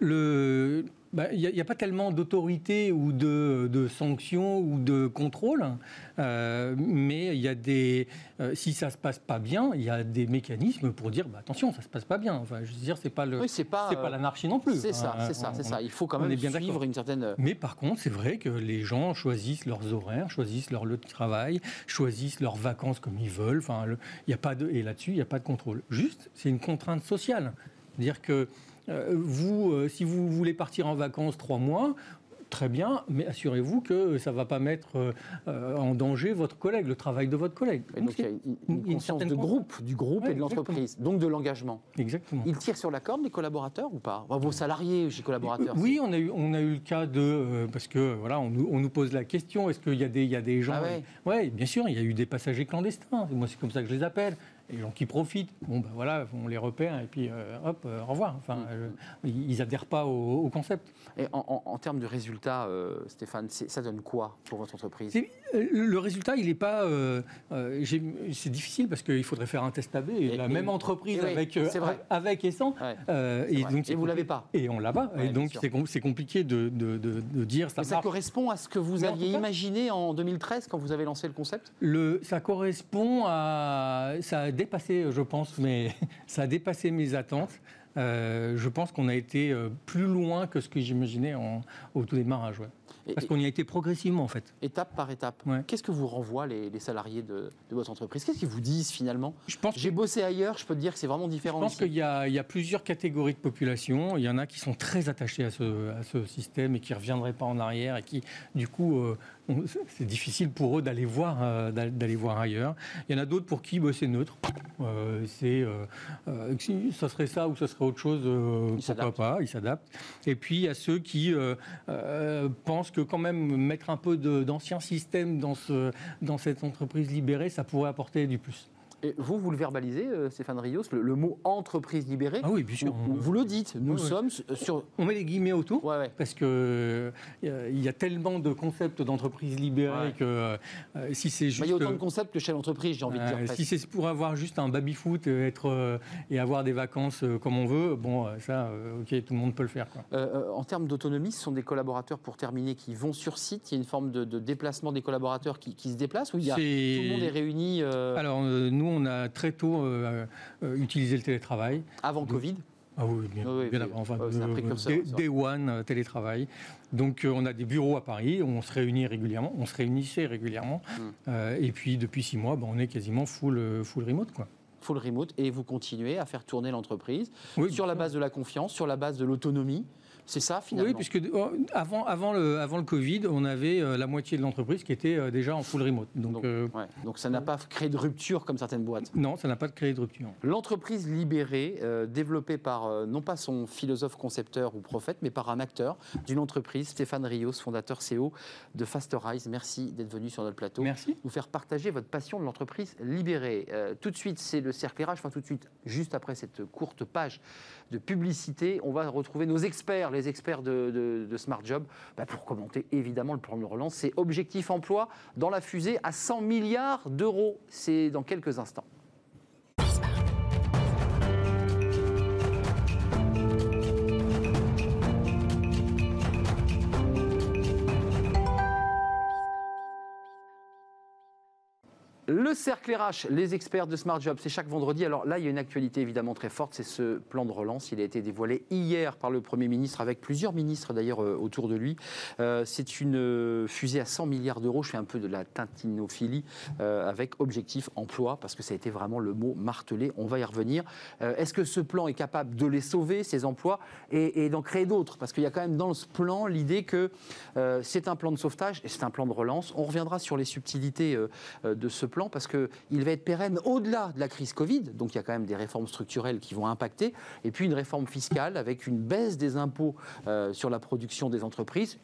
Le- bah, Il n'y a, pas tellement d'autorité ou de, de sanctions ou de contrôle, euh, mais il y a des, euh, si ça se passe pas bien, il y a des mécanismes pour dire bah, attention, ça se passe pas bien. Enfin, je veux dire, c'est pas le, Oui, c'est pas. l'anarchie non plus. C'est ça, c'est ça, c'est ça. Il faut quand même bien suivre une certaine. euh, Mais par contre, c'est vrai que les gens choisissent leurs horaires, choisissent leur lieu de travail, choisissent leurs vacances comme ils veulent. Enfin, il y a pas de, et là-dessus, il n'y a pas de contrôle. Juste, c'est une contrainte sociale. C'est-à-dire que vous, euh, si vous voulez partir en vacances trois mois, très bien, mais assurez-vous que ça ne va pas mettre euh, en danger votre collègue, le travail de votre collègue. Et donc, il y a une, une conscience de groupe, du groupe Ouais, et de l'entreprise, donc de l'engagement. Exactement. Ils tirent sur la corde, les collaborateurs, ou pas? Vos salariés chez collaborateurs Oui, on a eu, on a eu le cas de euh, parce que voilà, on, nous- on nous pose la question est-ce qu'il y a des, il y a des gens Ah ouais Ouais, bien sûr, il y a eu des passagers clandestins. Moi, c'est comme ça que je les appelle. Les gens qui profitent, bon ben voilà, on les repère et puis euh, hop, euh, au revoir. Enfin, euh, ils adhèrent pas au, au concept. Et en, en- en termes de résultats, euh, Stéphane, ça donne quoi pour votre entreprise? Le résultat, il n'est pas. c'est difficile parce qu'il faudrait faire un test AB. Et, Et- la et- même entreprise et oui, avec, vrai. avec et sans. Ouais. C'est vrai. Et vous l'avez pas. Et on l'a pas. Ouais, et donc c'est com- c'est compliqué de, de- de- de dire ça Mais ça correspond à ce que vous Mais aviez cas- imaginé en 2013 quand vous avez lancé le concept? Le, ça correspond à. Ça a dépassé, je pense, mais ça a dépassé mes attentes. Euh, je pense qu'on a été euh, plus loin que ce que j'imaginais au tout démarrage. ouais. Parce qu'on y a été progressivement, en fait. Étape par étape. Ouais. Qu'est-ce que vous renvoient les, les salariés de, de votre entreprise? Qu'est-ce qu'ils vous disent finalement? Je pense J'ai bossé ailleurs, je peux te dire que c'est vraiment Je différent. pense ici. qu'il y, a- il y a plusieurs catégories de population. Il y en a qui sont très attachés à ce, à ce système et qui ne reviendraient pas en arrière et qui, du coup, euh, c'est difficile pour eux d'aller voir, euh, d'a- d'aller voir ailleurs. Il y en a d'autres pour qui bah, c'est neutre. Euh, c'est, euh, euh, ça serait ça ou ça serait autre chose, pourquoi pas, ils s'adaptent. Et puis il y a ceux qui pensent que quand même mettre un peu d'ancien système dans, ce, dans cette entreprise libérée, ça pourrait apporter du plus. Et vous, vous le verbalisez, euh, Stéphane Rios, le, le mot entreprise libérée Ah oui, bien sûr. Vous, vous le dites, nous sommes sur. On met les guillemets autour. Ouais, ouais. Parce que euh, il y a tellement de concepts d'entreprise libérée Ouais. que euh, si c'est juste il y a autant de concepts que chez l'entreprise, j'ai envie de dire. euh, si c'est pour avoir juste un baby foot euh, être euh, et avoir des vacances euh, comme on veut, bon euh, ça euh, ok tout le monde peut le faire quoi. Euh, euh, en termes d'autonomie, ce sont des collaborateurs, pour terminer, qui vont sur site. Il y a une forme de, de déplacement des collaborateurs qui, qui se déplacent ou il y a, tout le monde est réuni euh, Alors euh, nous on a très tôt euh, euh, utilisé le télétravail. avant Covid Ah oui, bien, Oui, oui, bien oui. avant. Enfin, Ouais, c'est un euh, précurseur, day, one, télétravail. Donc, on a des bureaux à Paris, on se réunit régulièrement, on se réunissait régulièrement. Hmm. Euh, et puis, depuis six mois, ben, on est quasiment full, full remote. Quoi. full remote et vous continuez à faire tourner l'entreprise Oui, sur la base de la confiance, sur la base de l'autonomie. C'est ça finalement Oui, puisque euh, avant, avant, le, avant le Covid, on avait euh, la moitié de l'entreprise qui était euh, déjà en full remote. Donc, Donc, euh, ouais. Donc ça n'a pas créé de rupture comme certaines boîtes. non, ça n'a pas créé de rupture. L'entreprise libérée, euh, développée par euh, non pas son philosophe concepteur ou prophète, mais par un acteur d'une entreprise, Stéphane Rios, fondateur CEO de Fasterize. Merci d'être venu sur notre plateau. Merci. Nous faire partager votre passion de l'entreprise libérée. Tout de suite, c'est le cercle RH. Enfin, tout de suite, juste après cette courte page de publicité, on va retrouver nos experts, les experts de, Smart Job, bah, pour commenter évidemment le plan de relance. C'est Objectif Emploi dans la fusée à 100 milliards d'euros. C'est dans quelques instants. Le cercle RH, les experts de Smart Job, c'est chaque vendredi. Alors là, il y a une actualité évidemment très forte, c'est ce plan de relance. Il a été dévoilé hier par le Premier ministre, avec plusieurs ministres d'ailleurs euh, autour de lui. Euh, c'est une euh, fusée à 100 milliards d'euros. Je fais un peu de la tintinophilie avec objectif emploi, parce que ça a été vraiment le mot martelé. On va y revenir. Est-ce que ce plan est capable de les sauver, ces emplois, et, et d'en créer d'autres? Parce qu'il y a quand même dans ce plan l'idée que c'est un plan de sauvetage et c'est un plan de relance. On reviendra sur les subtilités de ce plan parce qu'il va être pérenne au-delà de la crise Covid. Donc il y a quand même des réformes structurelles qui vont impacter. Et puis une réforme fiscale avec une baisse des impôts euh, sur la production des entreprises,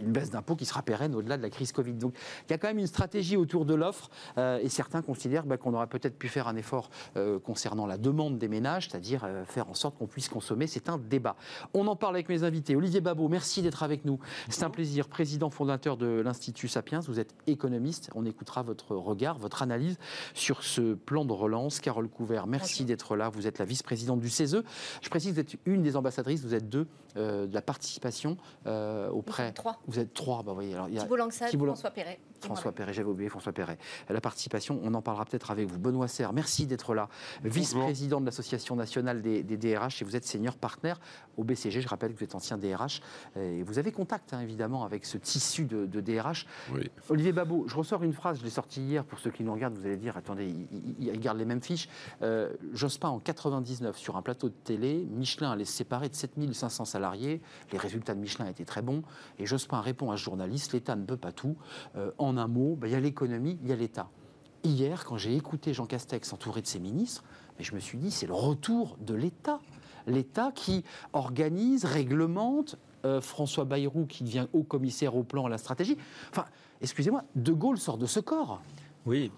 une baisse d'impôts qui sera pérenne au-delà de la crise Covid. Donc il y a quand même une stratégie autour de l'offre euh, et certains considèrent bah, qu'on aurait peut-être pu faire un effort euh, concernant la demande des ménages, c'est-à-dire faire en sorte qu'on puisse consommer. C'est un débat. On en parle avec mes invités. Olivier Babot, merci d'être avec nous. C'est un plaisir. Président fondateur de l'Institut Sapiens, vous êtes économiste. On écoutera votre regard, votre analyse sur ce plan de relance. Carole Couvert, merci d'être là. Vous êtes la vice-présidente du CESE. Je précise, vous êtes une des ambassadrices, vous êtes deux euh, de la participation euh, auprès. trois. Vous êtes trois, bah, voyez. Alors, il y a Thibault Langsade, Thibault Lang- François Perret. et François. Perret, j'avais oublié François Perret. La participation, on en parlera peut-être avec vous. Benoît Serre, merci d'être là. Vice-président de l'Association nationale des, des DRH et vous êtes senior partner au BCG. Je rappelle que vous êtes ancien DRH et vous avez contact hein, évidemment avec ce tissu de, de DRH. Oui. Olivier Babot, je ressors une phrase, je l'ai sortie hier pour ceux qui nous vous allez dire, attendez, ils, regardent les mêmes fiches. Euh, Jospin, en 99, sur un plateau de télé, Michelin allait se séparer de 7500 salariés. Les résultats de Michelin étaient très bons. Et Jospin répond à ce journaliste, l'État ne peut pas tout. Euh, en un mot, ben, il y a l'économie, il y a l'État. Hier, quand j'ai écouté Jean Castex entouré de ses ministres, mais je me suis dit, c'est le retour de l'État. L'État qui organise, réglemente, euh, François Bayrou qui devient haut commissaire au plan, à la stratégie. Enfin, excusez-moi, De Gaulle sort de ce corps. Oui,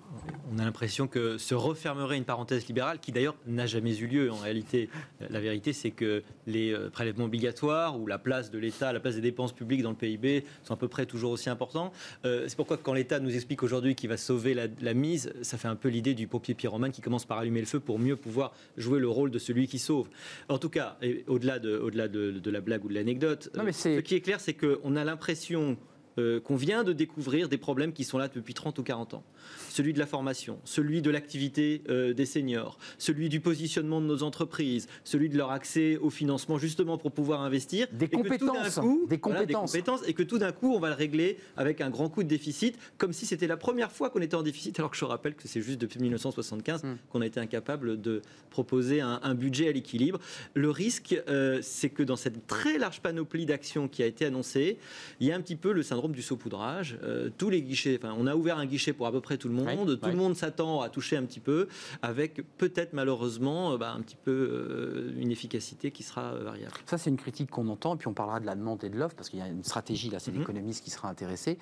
on a l'impression que se refermerait une parenthèse libérale qui d'ailleurs n'a jamais eu lieu. En réalité, la vérité, c'est que les euh, prélèvements obligatoires ou la place de l'État, la place des dépenses publiques dans le PIB sont à peu près toujours aussi importants. Euh, c'est pourquoi quand l'État nous explique aujourd'hui qu'il va sauver la, mise, ça fait un peu l'idée du pompier pyromane qui commence par allumer le feu pour mieux pouvoir jouer le rôle de celui qui sauve. En tout cas, au-delà de, au -delà de, la blague ou de l'anecdote, ce qui est clair, c'est qu'on a l'impression euh, qu'on vient de découvrir des problèmes qui sont là depuis 30 ou 40 ans. Celui de la formation, celui de l'activité euh, des seniors, celui du positionnement de nos entreprises, celui de leur accès au financement justement pour pouvoir investir. Des compétences, des, compétences. Et que tout d'un coup, on va le régler avec un grand coup de déficit, comme si c'était la première fois qu'on était en déficit, alors que je rappelle que c'est juste depuis 1975 hmm. qu'on a été incapable de proposer un, budget à l'équilibre. Le risque, euh, c'est que dans cette très large panoplie d'actions qui a été annoncée, il y a un petit peu le syndrome du saupoudrage. Euh, tous les guichets, enfin, on a ouvert un guichet pour à peu près tout le monde. tout le monde s'attend à toucher un petit peu, avec peut-être malheureusement euh, bah, un petit peu euh, une efficacité qui sera variable. Ça, c'est une critique qu'on entend, et puis on parlera de la demande et de l'offre, parce qu'il y a une stratégie, là, c'est mhm. l'économiste qui sera intéressé.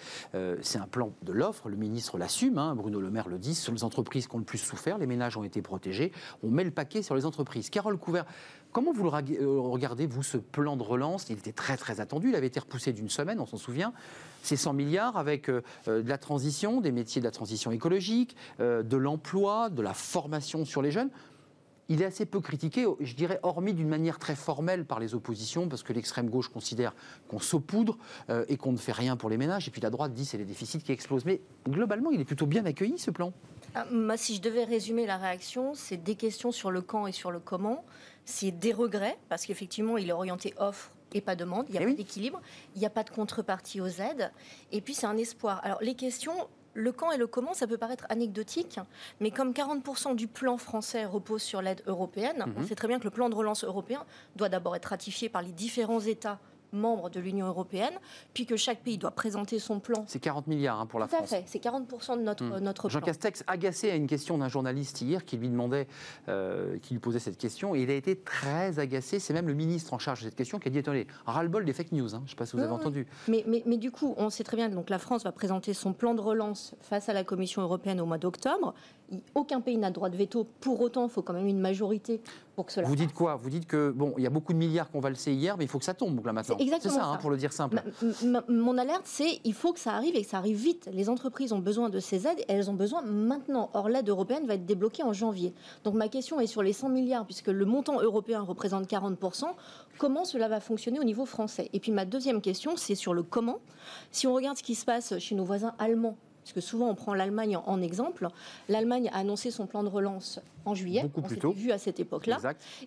c'est un plan de l'offre, le ministre l'assume, hein, Bruno Le Maire le dit, sur les entreprises qui ont le plus souffert, les ménages ont été protégés, on met le paquet sur les entreprises. Carole Couvert, Comment vous le regardez, vous, ce plan de relance? Il était très très attendu, il avait été repoussé d'une semaine, on s'en souvient. C'est 100 milliards avec euh, euh, de la transition, des métiers de la transition écologique, euh, de l'emploi, de la formation sur les jeunes. Il est assez peu critiqué, je dirais, hormis d'une manière très formelle par les oppositions, parce que l'extrême gauche considère qu'on saupoudre et qu'on ne fait rien pour les ménages, et puis la droite dit c'est les déficits qui explosent. Mais globalement, il est plutôt bien accueilli, ce plan. Ah, si je devais résumer la réaction, c'est des questions sur le quand et sur le comment. C'est des regrets, parce qu'effectivement, il est orienté offre et pas demande. Il n'y a eh pas d'équilibre. Il n'y a pas de contrepartie aux aides. Et puis, c'est un espoir. Alors, les questions, le quand et le comment, ça peut paraître anecdotique, mais comme 40% du plan français repose sur l'aide européenne, on mhm. sait très bien que le plan de relance européen doit d'abord être ratifié par les différents États membre de l'Union européenne, puis que chaque pays doit présenter son plan. C'est 40 milliards hein, pour la Tout France. Tout à fait, c'est 40% de notre, hmm. notre Jean Castex, agacé à une question d'un journaliste hier qui lui demandait, euh, qui lui posait cette question, et il a été très agacé. C'est même le ministre en charge de cette question qui a dit attendez, ras-le-bol des fake news. Hein. Je ne sais pas si vous avez entendu. Mais, mais, mais, du coup, on sait très bien donc la France va présenter son plan de relance face à la Commission européenne au mois d'octobre. Aucun pays n'a le droit de veto. Pour autant, il faut quand même une majorité pour que cela. Vous dites quoi? Vous dites que bon, il y a beaucoup de milliards qu'on va le sait hier, mais il faut que ça tombe là maintenant. C'est ça, hein, pour le dire simple. mon alerte, c'est il faut que ça arrive et que ça arrive vite. Les entreprises ont besoin de ces aides et elles ont besoin maintenant. Or, l'aide européenne va être débloquée en janvier. Donc ma question est sur les 100 milliards, puisque le montant européen représente 40 Comment cela va fonctionner au niveau français? Et puis ma deuxième question, c'est sur le comment. Si on regarde ce qui se passe chez nos voisins allemands parce que souvent on prend l'Allemagne en, exemple. L'Allemagne a annoncé son plan de relance en juillet. Beaucoup on s'était vu à cette époque-là.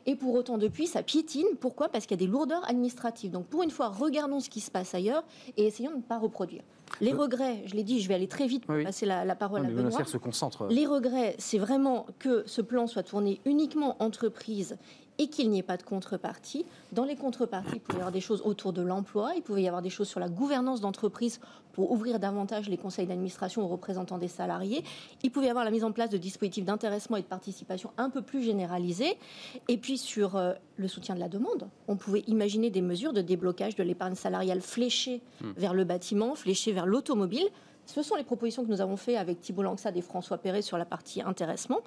Et pour autant, depuis, ça piétine. Pourquoi? Parce qu'il y a des lourdeurs administratives. Donc pour une fois, regardons ce qui se passe ailleurs et essayons de ne pas reproduire. Les euh, regrets, je l'ai dit, je vais aller très vite pour passer la, parole à Benoît. Se concentre. Les regrets, c'est vraiment que ce plan soit tourné uniquement entreprise et qu'il n'y ait pas de contrepartie. Dans les contreparties, il pouvait y avoir des choses autour de l'emploi, il pouvait y avoir des choses sur la gouvernance d'entreprise pour ouvrir davantage les conseils d'administration aux représentants des salariés. Il pouvait y avoir la mise en place de dispositifs d'intéressement et de participation un peu plus généralisés. Et puis sur euh, le soutien de la demande, on pouvait imaginer des mesures de déblocage de l'épargne salariale fléchée hmm. vers le bâtiment, fléchée vers l'automobile. Ce sont les propositions que nous avons faites avec Thibault Langsade et François Perret sur la partie intéressement.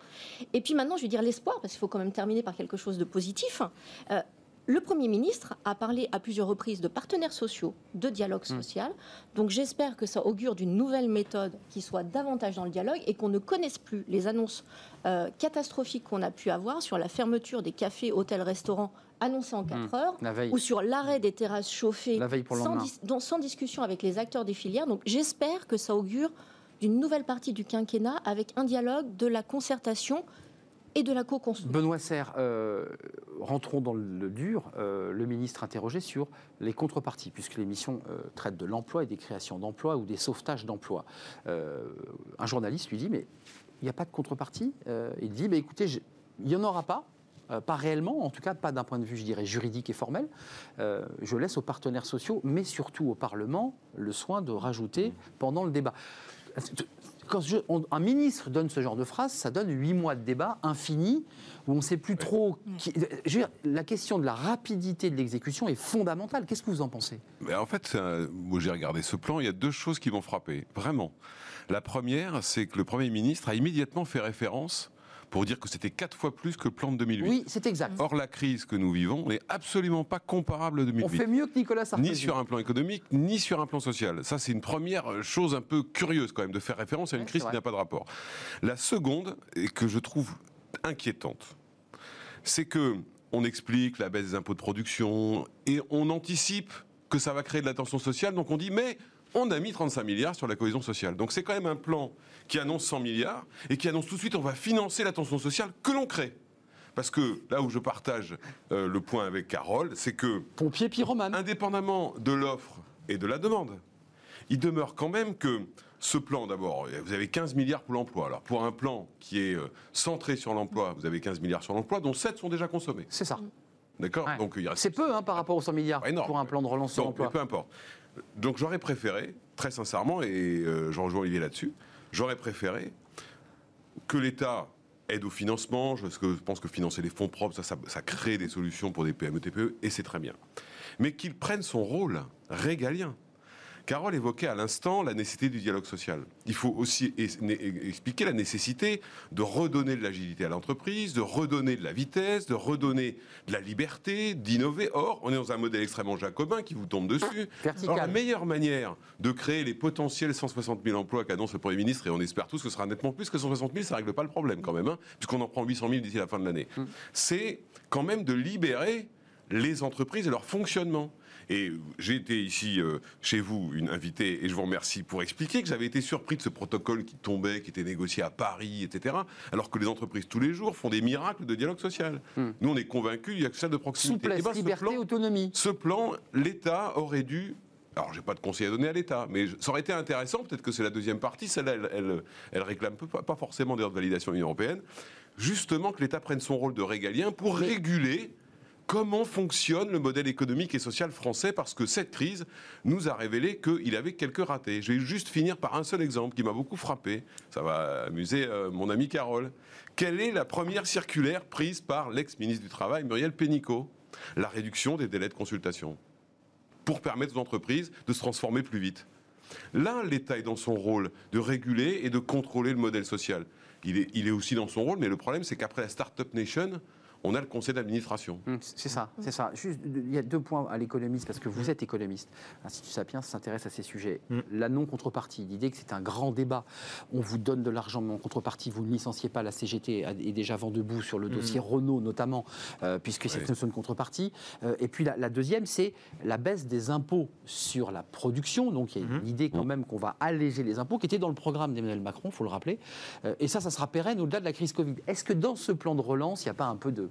Et puis maintenant, je vais dire l'espoir, parce qu'il faut quand même terminer par quelque chose de positif. Euh, le Premier ministre a parlé à plusieurs reprises de partenaires sociaux, de dialogue hmm. social. Donc j'espère que ça augure d'une nouvelle méthode qui soit davantage dans le dialogue et qu'on ne connaisse plus les annonces euh, catastrophiques qu'on a pu avoir sur la fermeture des cafés, hôtels, restaurants annoncés en 4 hmm. heures ou sur l'arrêt des terrasses chauffées sans, sans discussion avec les acteurs des filières. Donc j'espère que ça augure d'une nouvelle partie du quinquennat avec un dialogue, de la concertation et de la co-construction. Benoît Serre, euh, rentrons dans le dur. Euh, le ministre interrogé sur les contreparties, puisque l'émission euh, traite de l'emploi et des créations d'emplois ou des sauvetages d'emplois. Un journaliste lui dit Mais il n'y a pas de contrepartie Il dit bah, Écoutez, il n'y en aura pas. pas réellement, en tout cas pas d'un point de vue, je dirais, juridique et formel. Je laisse aux partenaires sociaux, mais surtout au Parlement, le soin de rajouter pendant le débat. Quand je- on- un ministre donne ce genre de phrase, ça donne huit mois de débat infini où on ne sait plus trop. qui- je veux dire, la question de la rapidité de l'exécution est fondamentale. Qu'est-ce que vous en pensez? Mais en fait, j'ai regardé ce plan, il y a deux choses qui m'ont frappé, vraiment. La première, c'est que le Premier ministre a immédiatement fait référence pour dire que c'était quatre fois plus que le plan de 2008. Oui, c'est exact. Or, la crise que nous vivons n'est absolument pas comparable à On 2008. fait mieux que Nicolas Sarkozy. Ni sur un plan économique, ni sur un plan social. Ça, c'est une première chose un peu curieuse quand même, de faire référence à une Ouais, crise qui n'a pas de rapport. La seconde, et que je trouve inquiétante, c'est que on explique la baisse des impôts de production et on anticipe que ça va créer de la tension sociale, donc on dit mais on a mis 35 milliards sur la cohésion sociale. Donc c'est quand même un plan qui annonce 100 milliards et qui annonce tout de suite on va financer la tension sociale que l'on crée. Parce que là où je partage euh, le point avec Carole, c'est que Pompier pyromane. indépendamment de l'offre et de la demande, il demeure quand même que ce plan, d'abord, vous avez 15 milliards pour l'emploi. Alors, pour un plan qui est euh, centré sur l'emploi, vous avez 15 milliards sur l'emploi, dont 7 sont déjà consommés. C'est ça. D'accord? Ouais. Donc, il reste C'est peu hein, par rapport aux 100 milliards Énorme. pour un plan de relance sur l'emploi. peu importe. Donc j'aurais préféré, très sincèrement, et euh, je rejoins Olivier là-dessus, j'aurais préféré que l'État aide au financement, je pense que financer les fonds propres, ça crée des solutions pour des PME, TPE, et c'est très bien. Mais qu'il prenne son rôle régalien. Carole évoquait à l'instant la nécessité du dialogue social. Il faut aussi expliquer la nécessité de redonner de l'agilité à l'entreprise, de redonner de la vitesse, de redonner de la liberté, d'innover. Or, on est dans un modèle extrêmement jacobin qui vous tombe dessus. Vertical. Alors, la meilleure manière de créer les potentiels 160 000 emplois qu'annonce le Premier ministre, et on espère tous que ce sera nettement plus que 160 000, ça ne règle pas le problème quand même, hein, puisqu'on en prend 800 000 d'ici la fin de l'année, c'est quand même de libérer les entreprises et leur fonctionnement. Et j'ai été ici euh, chez vous, une invitée, et je vous remercie pour expliquer que j'avais été surpris de ce protocole qui tombait, qui était négocié à Paris, etc. Alors que les entreprises tous les jours font des miracles de dialogue social. Nous, on est convaincus, il y a que ça de proximité. Souplesse, Eh ben, ce liberté, plan- autonomie. ce plan, l'État aurait dû. Alors, j'ai pas de conseil à donner à l'État, mais ça aurait été intéressant. Peut-être que c'est la deuxième partie. Celle-là, elle, elle, elle réclame pas, forcément d'ailleurs de validation Union européenne. Justement, que l'État prenne son rôle de régalien pour réguler comment fonctionne le modèle économique et social français, parce que cette crise nous a révélé qu'il avait quelques ratés. Je vais juste finir par un seul exemple qui m'a beaucoup frappé. Ça va amuser euh, mon ami Carole. Quelle est la première circulaire prise par l'ex-ministre du Travail, Muriel Pénicaud? La réduction des délais de consultation pour permettre aux entreprises de se transformer plus vite. Là, l'État est dans son rôle de réguler et de contrôler le modèle social. Il est, il est aussi dans son rôle, mais le problème, c'est qu'après la Startup Nation, on a le conseil d'administration. Hum, C'est ça, c'est ça. Juste, il y a deux points à l'économiste, parce que vous êtes économiste. L'Institut Sapiens s'intéresse à ces sujets. Mm. La non-contrepartie, l'idée que c'est un grand débat. On vous donne de l'argent, mais en contrepartie, vous ne licenciez pas. La CGT est déjà vent debout sur le dossier Renault, notamment, euh, puisque c'est Oui. une notion de contrepartie. Euh, et puis la, la deuxième, c'est la baisse des impôts sur la production. Donc il y a une idée quand même qu'on va alléger les impôts, qui était dans le programme d'Emmanuel Macron, il faut le rappeler. Euh, et ça, ça sera pérenne au-delà de la crise Covid. Est-ce que dans ce plan de relance, il n'y a pas un peu de,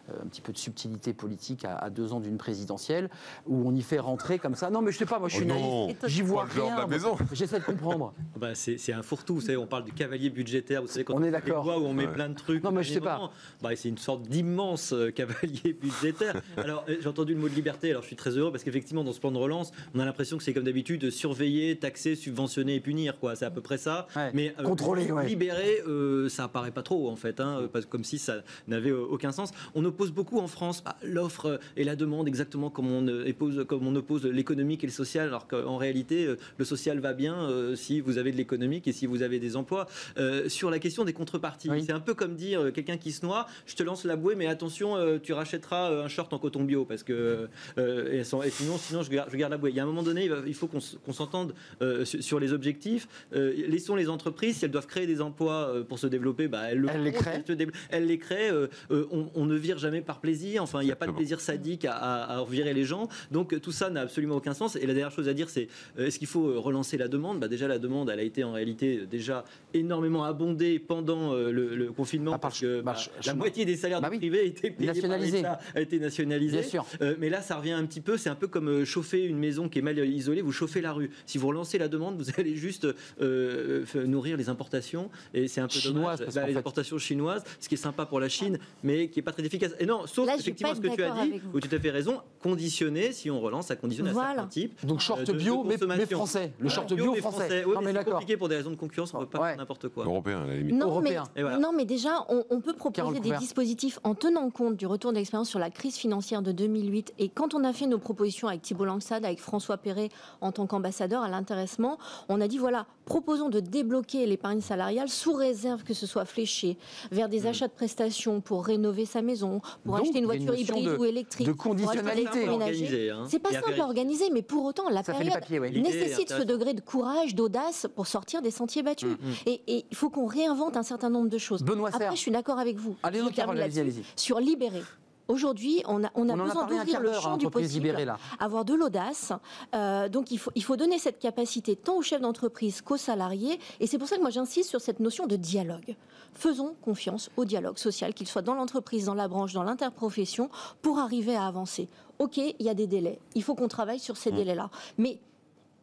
un petit peu de subtilité politique à, à deux ans d'une présidentielle, où on y fait rentrer comme ça Non, mais je sais pas, moi je suis Oh naïf, j'y vois rien. la maison. J'essaie de comprendre. Bah, c'est c'est un fourre-tout, vous savez, on parle du cavalier budgétaire, vous savez, quand On est fait d'accord. où on met Ouais. plein de trucs. Non, mais je sais pas. bah, c'est une sorte d'immense euh, cavalier budgétaire. Alors, euh, j'ai entendu le mot de liberté, alors je suis très heureux parce qu'effectivement, dans ce plan de relance, on a l'impression que c'est comme d'habitude surveiller, taxer, subventionner et punir, quoi. C'est à peu près ça. Ouais. Mais euh, Contrôler, ouais. libérer, euh, ça apparaît pas trop, en fait, hein, parce- comme si ça n'avait euh, aucun sens. On oppose beaucoup en France bah, l'offre euh, et la demande, exactement comme on, euh, oppose, comme on oppose l'économique et le social, alors qu'en réalité, euh, le social va bien euh, si vous avez de l'économique et si vous avez des emplois. Euh, sur la question des contreparties, Oui. c'est un peu comme dire euh, quelqu'un qui se noie, je te lance la bouée, mais attention, euh, tu rachèteras euh, un short en coton bio, parce que euh, et, sans- et sinon, sinon je, garde, je garde la bouée. Il y a un moment donné, il, faut qu'on s'entende euh, sur, les objectifs. Euh, laissons les entreprises, si elles doivent créer des emplois euh, pour se développer, bah, elles, le Elles les font. créent. Elles, se développent- elles les créent. euh, euh, on, on ne vire jamais par plaisir. Enfin, il n'y a pas de plaisir sadique à, à, à virer les gens. Donc tout ça n'a absolument aucun sens. Et la dernière chose à dire, c'est euh, est-ce qu'il faut euh, relancer la demande? Bah, Déjà, la demande, elle a été en réalité euh, déjà énormément abondée pendant euh, le, le confinement Ah, par- parce que bah, bah, la moitié des salaires Bah du oui. privé étaient Nationalisés. a été nationalisé. Bien sûr. Euh, mais là, ça revient un petit peu. C'est un peu comme euh, chauffer une maison qui est mal isolée. Vous chauffez la rue. Si vous relancez la demande, vous allez juste euh, nourrir les importations. Et c'est un peu Chinoises, dommage. Bah, les fait- importations chinoises, ce qui est sympa pour la Chine, mais qui est pas très efficace. Et non, sauf Là, effectivement ce que tu as dit, où tu as fait raison, conditionner, si on relance, à conditionner à certains types. Donc short euh, de- de bio, mais, mais consommation. français. Le Ouais. short bio, mais français. Ouais, non mais mais c'est compliqué pour des raisons de concurrence, on ne peut pas Ouais. faire n'importe quoi. Européen, à la limite. Non Européen. mais, Et voilà. non, mais déjà, on, on peut proposer des dispositifs en tenant compte du retour d'expérience sur la crise financière de 2008. Et quand on a fait nos propositions avec Thibault Langsade, avec François Perret en tant qu'ambassadeur à l'intéressement, on a dit voilà, proposons de débloquer l'épargne salariale sous réserve que ce soit fléché vers des achats de prestations pour rénover sa maison, pour Donc, acheter une voiture hybride de- ou électrique. de conditionnalité. hein. C'est pas simple à organiser, mais pour autant, la Ça période papiers, nécessite ce degré de courage, d'audace pour sortir des sentiers battus. Mm, Et, et il faut qu'on réinvente un certain nombre de choses. Benoît Serre. Après, je suis d'accord avec vous. Allez-y, allez-y. Sur libérer. Aujourd'hui, on a, on a On en a besoin d'ouvrir le champ du possible, libérée, là. avoir de l'audace. Euh, donc, il faut, il faut donner cette capacité tant aux chefs d'entreprise qu'aux salariés. Et c'est pour ça que moi, j'insiste sur cette notion de dialogue. Faisons confiance au dialogue social, qu'il soit dans l'entreprise, dans la branche, dans l'interprofession, pour arriver à avancer. OK, il y a des délais. Il faut qu'on travaille sur Mmh. ces délais-là. Mais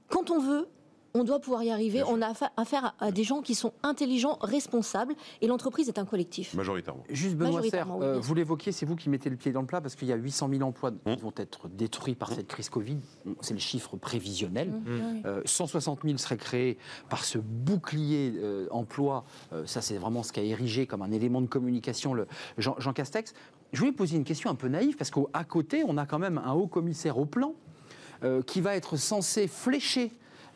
quand on veut, on doit pouvoir y arriver. On a affa- affaire à, à des gens qui sont intelligents, responsables, et l'entreprise est un collectif. Majoritairement. Juste Benoît Serre, Majoritairement, oui, euh, vous l'évoquiez, c'est vous qui mettez le pied dans le plat parce qu'il y a 800 000 emplois qui vont être détruits par cette crise Covid. C'est le chiffre prévisionnel. Mmh. Euh, 160 000 seraient créés par ce bouclier euh, emploi. Euh, ça, c'est vraiment ce qu'a érigé comme un élément de communication le Jean, Jean Castex. Je voulais poser une question un peu naïve parce qu'à côté, on a quand même un haut commissaire au plan euh, qui va être censé flécher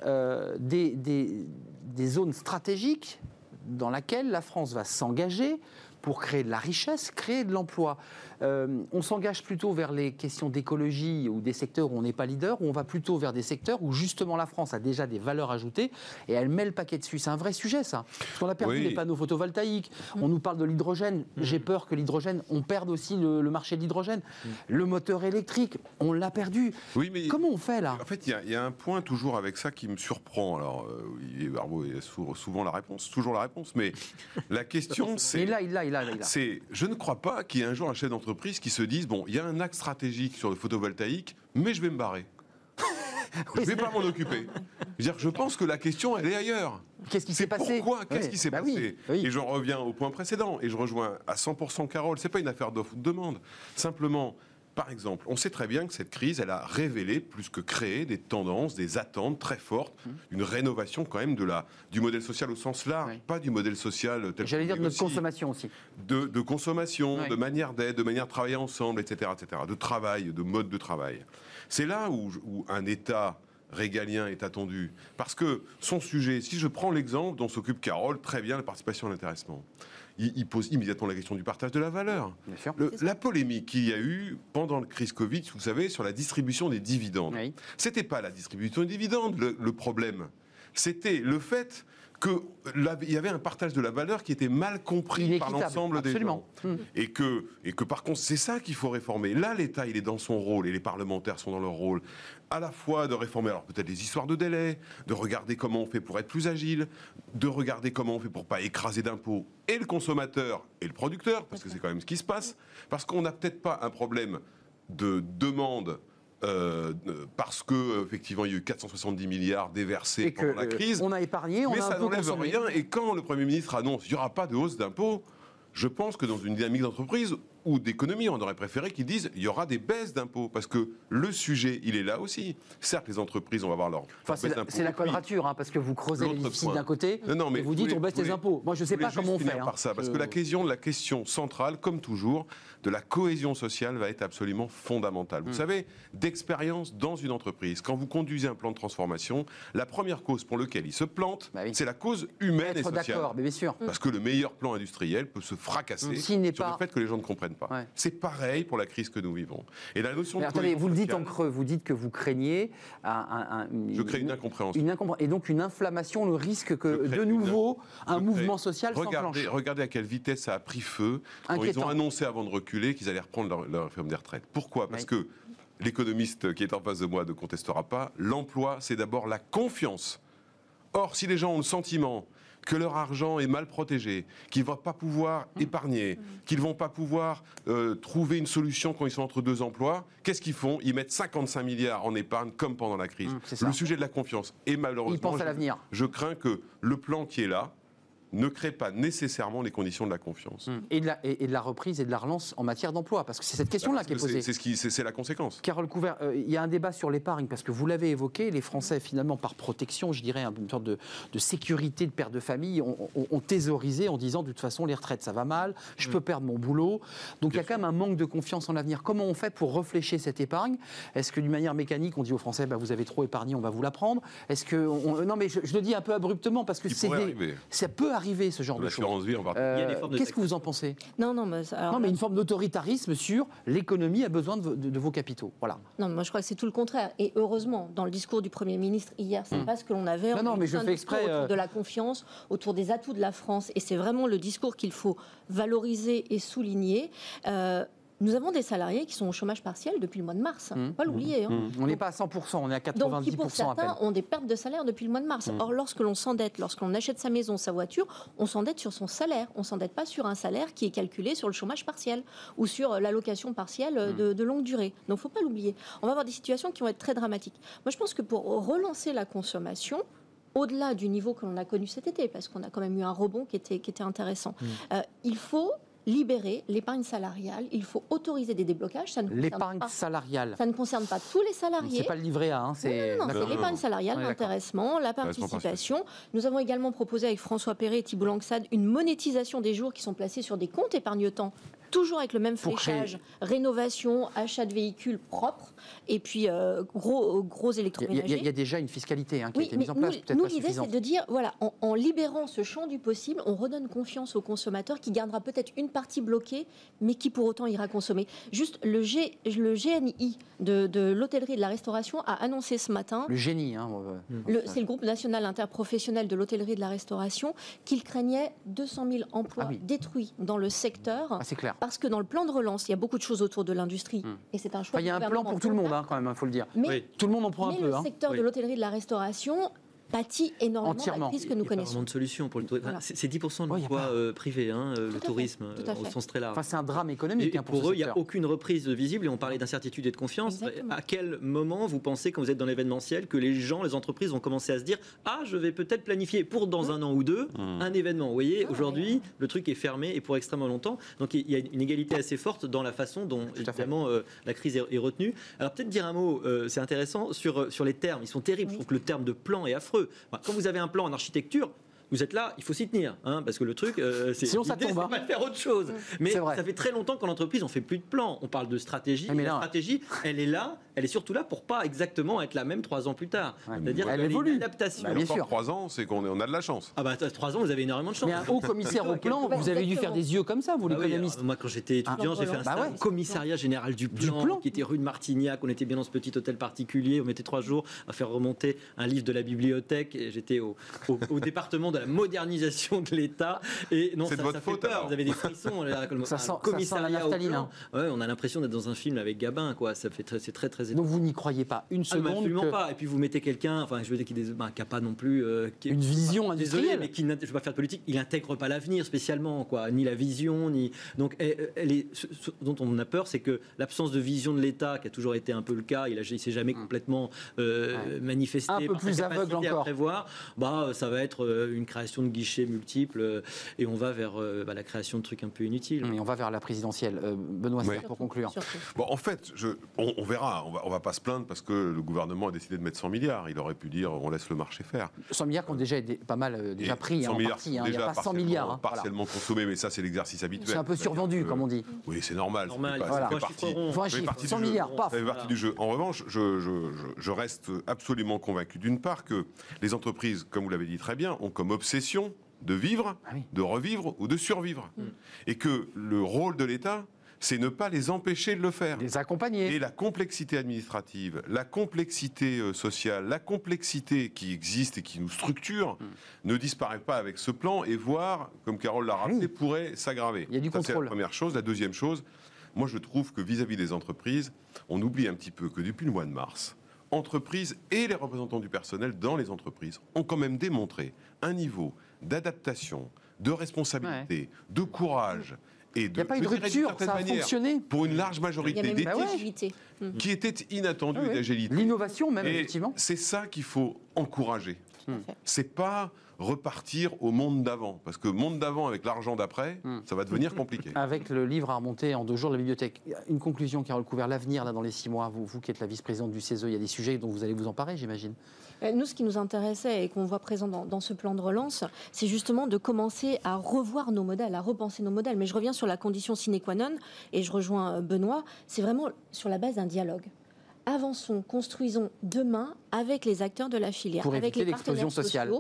euh, des, des- des zones stratégiques dans lesquelles la France va s'engager pour créer de la richesse, créer de l'emploi. Euh, on s'engage plutôt vers les questions d'écologie ou des secteurs où on n'est pas leader, ou on va plutôt vers des secteurs où justement la France a déjà des valeurs ajoutées et elle met le paquet dessus. C'est un vrai sujet ça. Parce qu'on a perdu Oui. les panneaux photovoltaïques, on nous parle de l'hydrogène. J'ai peur que l'hydrogène, on perde aussi le, le marché de l'hydrogène. Le moteur électrique, on l'a perdu. Oui, mais Comment on fait là? En fait, il y a- il y, a un point toujours avec ça qui me surprend. Alors, euh, Olivier Barbeau a sou- souvent la réponse, toujours la réponse, mais la question, c'est. là, il l'a, il il. C'est, je ne crois pas qu'il y ait un jour un chef d'entreprise qui se dise bon, il y a un axe stratégique sur le photovoltaïque, mais je vais me barrer. je ne vais pas m'en occuper. Je, veux dire, je pense que la question, elle est ailleurs. Qu'est-ce qui s'est passé pourquoi Qu'est-ce Oui, qui s'est bah oui, passé oui. Et j'en reviens au point précédent, et je rejoins à 100% Carole. C'est pas une affaire d'offre ou de demande. Simplement, par exemple, on sait très bien que cette crise, elle a révélé plus que créé des tendances, des attentes très fortes, Mmh. une rénovation quand même de la, du modèle social au sens large, Oui. pas du modèle social tel J'allais dire de notre consommation aussi. de, de consommation, de manière d'être, de manière de travailler ensemble, etc., etc., de travail, de mode de travail. C'est là où, où un État régalien est attendu. Parce que son sujet, si je prends l'exemple dont s'occupe Carole, très bien, la participation à l'intéressement, il, il pose immédiatement la question du partage de la valeur. Bien sûr. Le- la polémique qu'il y a eu pendant la crise Covid, vous savez, sur la distribution des dividendes. Oui. C'était pas la distribution des dividendes le, le problème. C'était le fait qu'il y avait un partage de la valeur qui était mal compris par l'ensemble des absolument. gens. Hum. Et que, et que par contre, c'est ça qu'il faut réformer. Là, l'État, il est dans son rôle et les parlementaires sont dans leur rôle. À la fois de réformer, alors peut-être les histoires de délai, de regarder comment on fait pour être plus agile, de regarder comment on fait pour pas écraser d'impôts et le consommateur et le producteur, parce que c'est quand même ce qui se passe. Parce qu'on n'a peut-être pas un problème de demande. euh, parce que effectivement il y a eu 470 milliards déversés Et que pendant la euh, crise, on a épargné, on mais a ça n'enlève rien. Et quand le Premier ministre annonce qu'il n'y aura pas de hausse d'impôts, je pense que dans une dynamique d'entreprise ou d'économie, on aurait préféré qu'ils disent il y aura des baisses d'impôts. Parce que le sujet, il est là aussi. Certes, les entreprises, on va voir leur, Enfin, c'est la, la quadrature, hein, parce que vous creusez les d'un côté, Non, non, mais et vous dites on baisse les impôts. Moi, je ne sais pas comment on fait. hein. par ça, parce Je- que la question, la question centrale, comme toujours, de la cohésion sociale va être absolument fondamentale. Vous Mm. savez, d'expérience dans une entreprise, quand vous conduisez un plan de transformation, la première cause pour laquelle il se plante, Bah oui. c'est la cause humaine et sociale. d'accord, mais bien sûr. Parce que le meilleur plan industriel peut se fracasser n'est sur pas- le fait que les gens ne comprennent prennent pas. Ouais. C'est pareil pour la crise que nous vivons. Et la notion Mais de attendez, vous le dites en creux, vous dites que vous craignez un- un- un- Je crée une incompréhension. une incompréhension. et donc une inflammation, le risque que de une- nouveau un mouvement crée- social s'enclenche. regardez à quelle vitesse ça a pris feu quand ils ont annoncé avant de reculer qu'ils allaient reprendre leur, leur réforme des retraites. Pourquoi? Parce que l'économiste qui est en face de moi ne contestera pas, l'emploi, c'est d'abord la confiance. Or, si les gens ont le sentiment que leur argent est mal protégé, qu'ils ne vont pas pouvoir Mmh. épargner, qu'ils ne vont pas pouvoir euh, trouver une solution quand ils sont entre deux emplois, qu'est-ce qu'ils font? Ils mettent 55 milliards en épargne comme pendant la crise. Mmh, le sujet de la confiance. Et malheureusement, Ils pensent à je- l'avenir. je crains que le plan qui est là ne crée pas nécessairement les conditions de la confiance. Et de, la, et, et de la reprise et de la relance en matière d'emploi, parce que c'est cette question-là Parce qui est posée. C'est ce qui- c'est- c'est la conséquence. Carole Couvert, euh, il y a un débat sur l'épargne, parce que vous l'avez évoqué, les Français, finalement, par protection, je dirais, une sorte de, de sécurité de père de famille, ont, ont thésaurisé en disant, de toute façon, les retraites, ça va mal, je peux perdre mon boulot. Donc il y a quand même un manque de confiance en l'avenir. Comment on fait pour réfléchir cette épargne? Est-ce que d'une manière mécanique, on dit aux Français, bah, vous avez trop épargné, on va vous la prendre? Est-ce que... on- non, mais je, je le dis un peu abruptement, parce que c'est ça peut arriver, ce genre de choses. Vie en. Euh, Qu'est-ce que vous en pensez? Non, non, mais, ça- alors Non, mais là- une forme d'autoritarisme sur l'économie a besoin de, vos- de- de vos capitaux. Voilà. Non, moi je crois que c'est tout le contraire. Et heureusement, dans le discours du Premier ministre hier, c'est pas ce que l'on avait. Non, mais je fais exprès, Autour euh, de la confiance, autour des atouts de la France. Et c'est vraiment le discours qu'il faut valoriser et souligner. Euh, nous avons des salariés qui sont au chômage partiel depuis le mois de mars. Mmh. Pas l'oublier. hein. On n'est pas à 100%, on est à 90% Donc, qui pour certains ont des pertes de salaire depuis le mois de mars. Mmh. Or, lorsque l'on s'endette, lorsque l'on achète sa maison, sa voiture, on s'endette sur son salaire. On s'endette pas sur un salaire qui est calculé sur le chômage partiel ou sur euh, l'allocation partielle euh, Mmh. de, de longue durée. Donc, faut pas l'oublier. On va avoir des situations qui vont être très dramatiques. Moi, je pense que pour relancer la consommation, au-delà du niveau que l'on a connu cet été, parce qu'on a quand même eu un rebond qui était, qui était intéressant, Mmh. euh, il faut libérer l'épargne salariale, il faut autoriser des déblocages. Ça ne concerne L'épargne pas- salariale. ça ne concerne pas tous les salariés. C'est pas le livret A, hein, c'est. Non, non, Non, c'est non, l'épargne salariale, l'intéressement, la participation. Nous avons également proposé avec François Perret et Thibault Langsade une monétisation des jours qui sont placés sur des comptes épargne-temps, toujours avec le même créer- fléchage, rénovation, achat de véhicules propres, et puis euh, gros, gros Il y, a- il y a- électroménagers. il y a déjà une fiscalité hein, qui a Oui, été mais mise en place, nous, l'idée, c'est de dire, voilà, en, en libérant ce champ du possible, on redonne confiance au consommateur qui gardera peut-être une partie bloquée, mais qui pour autant ira consommer. Juste, le, G, le GNI de, de l'hôtellerie et de la restauration a annoncé ce matin Le génie. Hein, euh, le- c'est le groupe national interprofessionnel de l'hôtellerie et de la restauration, qu'il craignait 200 000 emplois Ah oui. détruits dans le secteur. ah, c'est clair. Parce que dans le plan de relance, il y a beaucoup de choses autour de l'industrie. Hmm. Et c'est un choix. Enfin, il y a un plan pour tout le monde, hein, quand même, il faut le dire. Mais, Oui. Tout le monde en prend un mais peu. le hein. secteur Oui. de l'hôtellerie et de la restauration pâtit énormément de Entièrement. la crise que nous Il y a pas connaissons. vraiment de solution pour le tourisme. Voilà. C'est c'est 10% de l'emploi pas- euh, privé, hein, euh, le tourisme, euh, au sens très large. Enfin, c'est un drame économique Et hein, pour, pour eux, il n'y a aucune reprise visible et on parlait d'incertitude et de confiance. Exactement. À quel moment vous pensez, quand vous êtes dans l'événementiel, que les gens, les entreprises vont commencer à se dire Ah, je vais peut-être planifier pour dans un an ou deux un événement? Vous voyez, Ah, aujourd'hui, le truc est fermé et pour extrêmement longtemps. Donc il y a une égalité assez forte dans la façon dont, évidemment, euh, la crise est, est retenue. Alors peut-être dire un mot, euh, c'est intéressant, sur, sur les termes. Ils sont terribles. Je trouve que le terme de plan est affreux. Quand vous avez un plan en architecture, vous êtes là, il faut s'y tenir, hein, parce que le truc, euh, c'est Sinon, ça tombe, hein. pas de faire autre chose. Mais C'est vrai. ça fait très longtemps qu'en entreprise, on fait plus de plan. On parle de stratégie. Mais la stratégie, elle est là, elle est surtout là pour pas exactement être la même trois ans plus tard. Ouais, C'est-à-dire elle évolue. une adaptation. Bah, bien sûr. trois ans, c'est qu'on est- on a de la chance. Ah bah trois ans, vous avez énormément de chance. Mais un haut commissaire au plan, vous avez dû faire des yeux comme ça, vous Ah l'économiste. moi, quand j'étais étudiant, Ah, j'ai fait un bah ouais. commissariat général du Du plan, qui était rue de Martignac. On était bien dans ce petit hôtel particulier. On mettait trois jours à faire remonter un livre de la bibliothèque. J'étais au, au- au département de la modernisation de l'État. Et non, C'est de ça, votre ça fait faute, peur. alors. Vous avez des frissons. Là, comme Ça sent- ça commissariat sent la naphtaline, plan. hein. Ouais, on a l'impression d'être dans un film avec Gabin. Quoi. Ça fait très- c'est très très étonnant. Donc vous n'y croyez pas une Ah, mais seconde absolument que pas. Et puis vous mettez quelqu'un, enfin je veux dire qui n'a pas non plus euh, qui une vision Désolé, industrielle. mais qui, ne veux pas faire de politique, il n'intègre pas l'avenir spécialement, quoi, ni la vision, ni. Donc, elle, elle est, ce, ce dont on a peur, c'est que l'absence de vision de l'État, qui a toujours été un peu le cas, il ne s'est jamais complètement euh, Ouais. manifesté Un peu par plus aveugle à encore. prévoir, bah, ça va être euh, une création de guichets multiples euh, et on va vers euh, bah, la création de trucs un peu inutiles. Et on va vers la présidentielle. Euh, Benoît, Oui. Pour conclure. Surtout. Bon, en fait, je- on, on verra. On va, on va pas se plaindre parce que le gouvernement a décidé de mettre 100 milliards. Il aurait pu dire on laisse le marché faire. 100 milliards qui ont déjà été pas mal euh, déjà Et pris 100 hein, en milliards partie. hein. Il n'y a pas 100 partiellement- milliards. hein. Voilà. Partiellement consommés, mais ça, c'est l'exercice habituel. C'est un peu survendu, que- comme on dit. Oui, c'est normal. Normal, pas- Voilà. partie- un Ça fait chiffre. partie 100 du jeu. milliards, paf. Ça fait partie du jeu. En revanche, je, je- je- je reste absolument convaincu, d'une part, que les entreprises, comme vous l'avez dit très bien, ont comme obsession de vivre, Ah oui. de revivre ou de survivre. Et que le rôle de l'État, c'est ne pas les empêcher de le faire. Les accompagner. Et la complexité administrative, la complexité euh, sociale, la complexité qui existe et qui nous structure Hmm. ne disparaît pas avec ce plan et voire, comme Carole l'a rappelé, Oui. pourrait s'aggraver. Il y a du Ça, C'est la première chose. La deuxième chose, moi je trouve que vis-à-vis des entreprises, on oublie un petit peu que depuis le mois de mars, entreprises et les représentants du personnel dans les entreprises ont quand même démontré un niveau d'adaptation, de responsabilité, de courage et de Il n'y a pas eu de rupture, ça a manière, fonctionné. pour une large majorité même d'éthique une Bah ouais. qui était inattendu Ah ouais. d'agilité. L'innovation même, Et effectivement. C'est ça qu'il faut encourager. C'est pas repartir au monde d'avant, parce que monde d'avant avec l'argent d'après, Hmm. ça va devenir compliqué. Avec le livre à remonter en deux jours de la bibliothèque. Une conclusion, Carole Couvert, l'avenir là dans les six mois. Vous, vous qui êtes la vice-présidente du CESE, il y a des sujets dont vous allez vous emparer, j'imagine. Euh, Nous, ce qui nous intéressait et qu'on voit présent dans, dans ce plan de relance, c'est justement de commencer à revoir nos modèles, à repenser nos modèles. Mais je reviens sur la condition sine qua non, et je rejoins euh, Benoît, c'est vraiment sur la base d'un dialogue. Avançons, construisons demain avec les acteurs de la filière, Pour avec les partenaires sociale.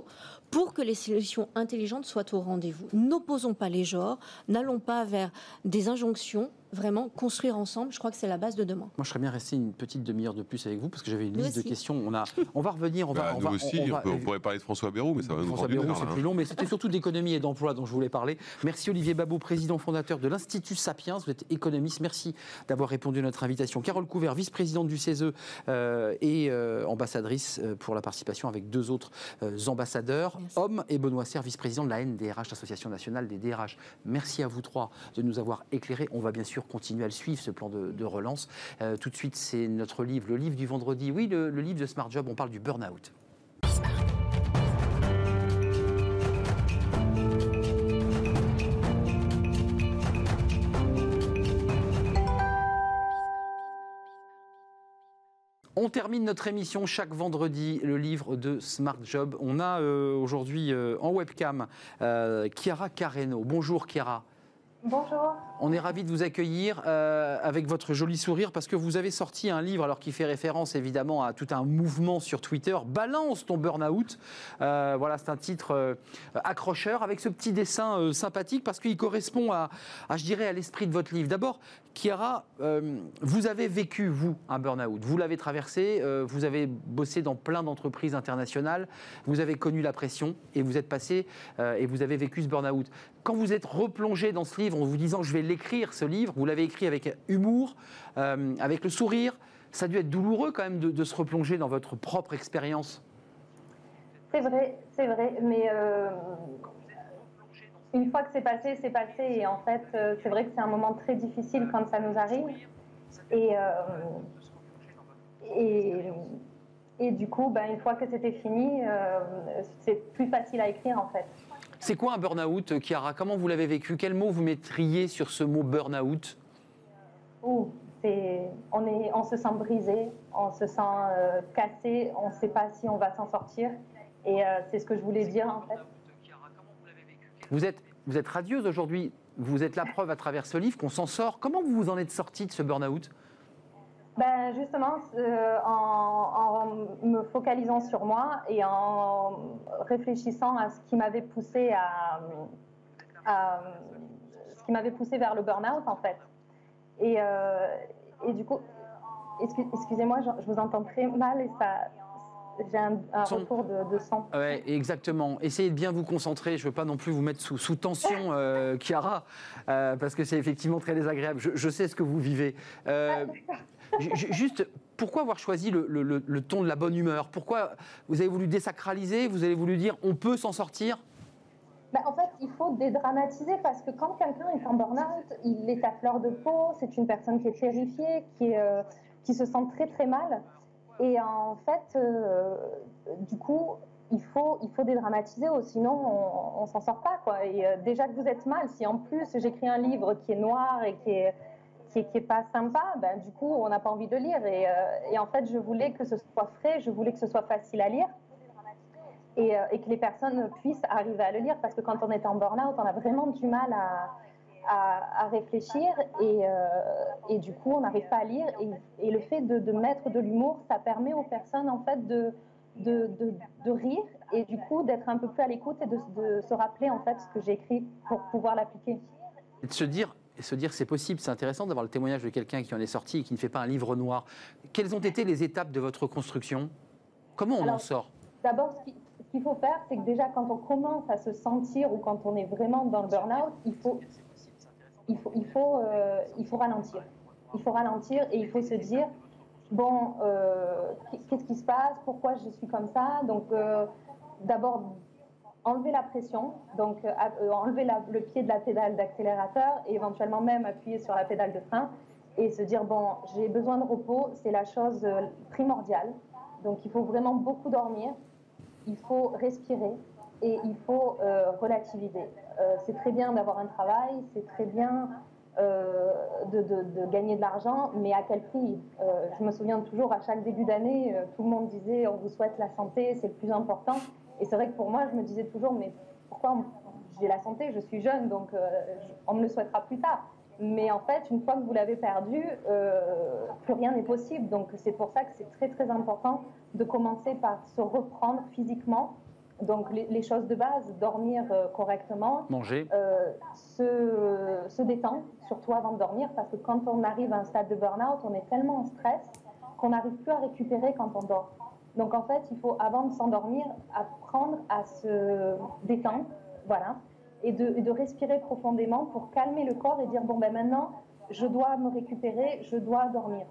Pour que les solutions intelligentes soient au rendez-vous. N'opposons pas les genres, n'allons pas vers des injonctions, vraiment construire ensemble, je crois que c'est la base de demain. Moi, je serais bien resté une petite demi-heure de plus avec vous parce que j'avais une Nous liste de questions. On, a, on va revenir, on va. Bah, on nous va- aussi, on on, va- peut- on pourrait parler de François Bayrou, mais ça va nous François Bayrou, c'est plus long, mais c'était surtout d'économie et d'emploi dont je voulais parler. Merci Olivier Babot, président fondateur de l'Institut Sapiens. Vous êtes économiste. Merci d'avoir répondu à notre invitation. Carole Couvert, vice-présidente du CESE euh, et euh, ambassadrice euh, pour la participation avec deux autres euh, ambassadeurs, Hommes, et Benoît Serre, vice-président de la NDRH, l'Association nationale des DRH. Merci à vous trois de nous avoir éclairés. On va bien sûr continuer à le suivre, ce plan de, relance. Euh, tout de suite, c'est notre livre, le livre du vendredi. Oui, le, le livre de Smart Job, on parle du burn-out. On termine notre émission chaque vendredi, le livre de Smart Job. On a euh, aujourd'hui euh, en webcam euh, Chiara Carreno. Bonjour Chiara. Bonjour. On est ravi de vous accueillir euh, avec votre joli sourire parce que vous avez sorti un livre alors qui fait référence évidemment à tout un mouvement sur Twitter. Balance ton burn-out. Euh, voilà, c'est un titre euh, accrocheur avec ce petit dessin sympathique parce qu'il correspond à, à, je dirais, à l'esprit de votre livre. D'abord, Chiara, euh, vous avez vécu, vous, un burn-out. Vous l'avez traversé, euh, vous avez bossé dans plein d'entreprises internationales, vous avez connu la pression et vous êtes passé euh, et vous avez vécu ce burn-out. Quand vous êtes replongé dans ce livre en vous disant je vais l'écrire, ce livre, vous l'avez écrit avec humour, euh, avec le sourire, ça a dû être douloureux quand même de, de se replonger dans votre propre expérience. C'est vrai, c'est vrai, mais une fois que c'est passé, c'est passé. Et en fait, euh, c'est vrai que c'est un moment très difficile quand ça nous arrive. Et, euh, et, et, du coup, ben, une fois que c'était fini, euh, c'est plus facile à écrire en fait. C'est quoi un burn-out, Chiara? Comment vous l'avez vécu? Quel mot vous mettriez sur ce mot burn-out? Ouh, c'est, on, est, on se sent brisé, on se sent euh, cassé, on ne sait pas si on va s'en sortir. Et euh, c'est ce que je voulais dire en fait. Vous êtes, radieuse aujourd'hui, vous êtes la preuve à travers ce livre qu'on s'en sort. Comment vous vous en êtes sortie de ce burn-out? Ben justement, euh, en, me focalisant sur moi et en réfléchissant à ce qui m'avait poussé à, ce qui m'avait poussé vers le burn-out en fait. Et, euh, du coup, excusez-moi, je vous entends très mal et ça, j'ai un, un son. retour de, de son. Ouais, exactement. Essayez de bien vous concentrer. Je ne veux pas non plus vous mettre sous, sous tension, euh, Chiara, euh, parce que c'est effectivement très désagréable. Je, je, sais ce que vous vivez. Euh, juste, pourquoi avoir choisi le, le, le, le, ton de la bonne humeur? Pourquoi vous avez voulu désacraliser? Vous avez voulu dire on peut s'en sortir? Ben, en fait, il faut dédramatiser parce que quand quelqu'un est en burn-out, il est à fleur de peau, c'est une personne qui est terrifiée, qui, est, euh, qui se sent très très mal. Et en fait, euh, du coup, il faut, dédramatiser, sinon on, on s'en sort pas. Et euh, déjà que vous êtes mal, si en plus j'écris un livre qui est noir et qui est, qui est, pas sympa, ben, du coup on n'a pas envie de lire. Et, euh, et, en fait, je voulais que ce soit frais, je voulais que ce soit facile à lire. Et que les personnes puissent arriver à le lire, parce que quand on est en burn-out, on a vraiment du mal à, à, à, réfléchir et, euh, et, du coup on n'arrive pas à lire. Et, et le fait de, de, mettre de l'humour ça permet aux personnes en fait de, de, de rire et du coup d'être un peu plus à l'écoute et de, se rappeler en fait ce que j'ai écrit pour pouvoir l'appliquer. Et de se dire se dire c'est possible, c'est intéressant d'avoir le témoignage de quelqu'un qui en est sorti et qui ne fait pas un livre noir. Quelles ont été les étapes de votre construction? Comment on en sort? D'abord, ce qu'il faut faire, c'est que déjà, quand on commence à se sentir ou quand on est vraiment dans le burn-out, il faut, il faut, il faut, euh, il faut ralentir. Il faut ralentir et il faut se dire, bon, euh, qu'est-ce qui se passe? Pourquoi je suis comme ça? Donc, euh, d'abord, enlever la pression, donc enlever le pied de la pédale d'accélérateur et éventuellement même appuyer sur la pédale de frein et se dire, bon, j'ai besoin de repos, c'est la chose primordiale. Donc, il faut vraiment beaucoup dormir il faut respirer et il faut relativiser. Euh, c'est très bien d'avoir un travail, c'est très bien euh, de, gagner de l'argent, mais à quel prix? Euh, Je me souviens toujours, à chaque début d'année, tout le monde disait on vous souhaite la santé, c'est le plus important. Et c'est vrai que pour moi, je me disais toujours mais pourquoi j'ai la santé, je suis jeune, donc on me le souhaitera plus tard. Mais en fait, une fois que vous l'avez perdu, plus rien n'est possible. Donc c'est pour ça que c'est très très important de commencer par se reprendre physiquement. Donc les, les choses de base, dormir euh, correctement, Manger euh, se, se détendre, surtout avant de dormir, parce que quand on arrive à un stade de burn-out, on est tellement en stress qu'on n'arrive plus à récupérer quand on dort. Donc en fait, il faut, avant de s'endormir, apprendre à se détendre, voilà, et de, et de respirer profondément pour calmer le corps et dire, bon, ben maintenant, je dois me récupérer, je dois dormir.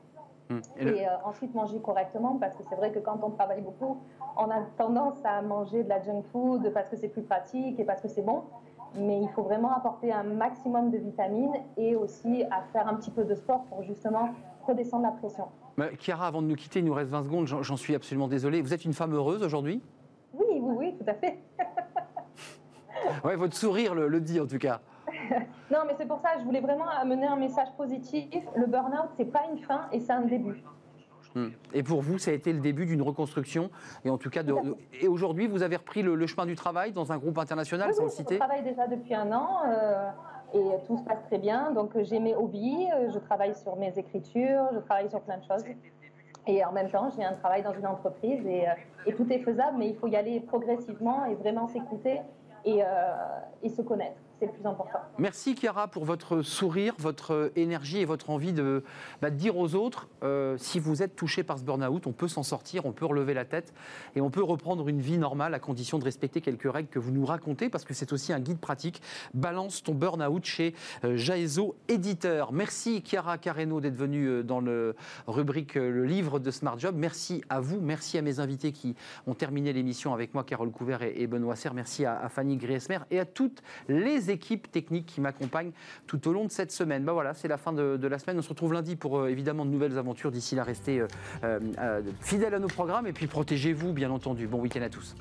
Hum. Et le- euh, ensuite manger correctement, parce que c'est vrai que quand on travaille beaucoup, on a tendance à manger de la junk food parce que c'est plus pratique et parce que c'est bon. Mais il faut vraiment apporter un maximum de vitamines et aussi à faire un petit peu de sport pour justement redescendre la pression. Bah, Chiara, avant de nous quitter, il nous reste 20 secondes, j'en suis absolument désolé. Vous êtes une femme heureuse aujourd'hui? Oui, oui, oui, tout à fait. Ouais, votre sourire le, le dit en tout cas. Non, mais c'est pour ça, je voulais vraiment amener un message positif. Le burn-out, c'est pas une fin et c'est un début. Hum. Et pour vous, ça a été le début d'une reconstruction. Et en tout cas, de, et aujourd'hui, vous avez repris le, le chemin du travail dans un groupe international, Oui, sans oui, le je citer. travaille déjà depuis un an euh, et tout se passe très bien. Donc j'ai mes hobbies, euh, je travaille sur mes écritures, je travaille sur plein de choses. Et en même temps, j'ai un travail dans une entreprise et, euh, et tout est faisable, mais il faut y aller progressivement et vraiment s'écouter et, euh, et se connaître. Le plus important. Merci Chiara pour votre sourire, votre énergie et votre envie de, bah, dire aux autres, euh, si vous êtes touché par ce burn-out, on peut s'en sortir, on peut relever la tête et on peut reprendre une vie normale à condition de respecter quelques règles que vous nous racontez parce que c'est aussi un guide pratique. Balance ton burn-out chez euh, Jaezo Éditeur. Merci Chiara Carreno d'être venue euh, dans le rubrique euh, Le livre de Smart Job. Merci à vous, merci à mes invités qui ont terminé l'émission avec moi, Carole Couvert et, et Benoît Serre. Merci à, à Fanny Griesmer et à toutes les équipes techniques qui m'accompagnent tout au long de cette semaine. Bah voilà, c'est la fin de, de la semaine. On se retrouve lundi pour euh, évidemment de nouvelles aventures. D'ici là, restez euh, euh, fidèles à nos programmes et puis protégez-vous, bien entendu. Bon week-end à tous.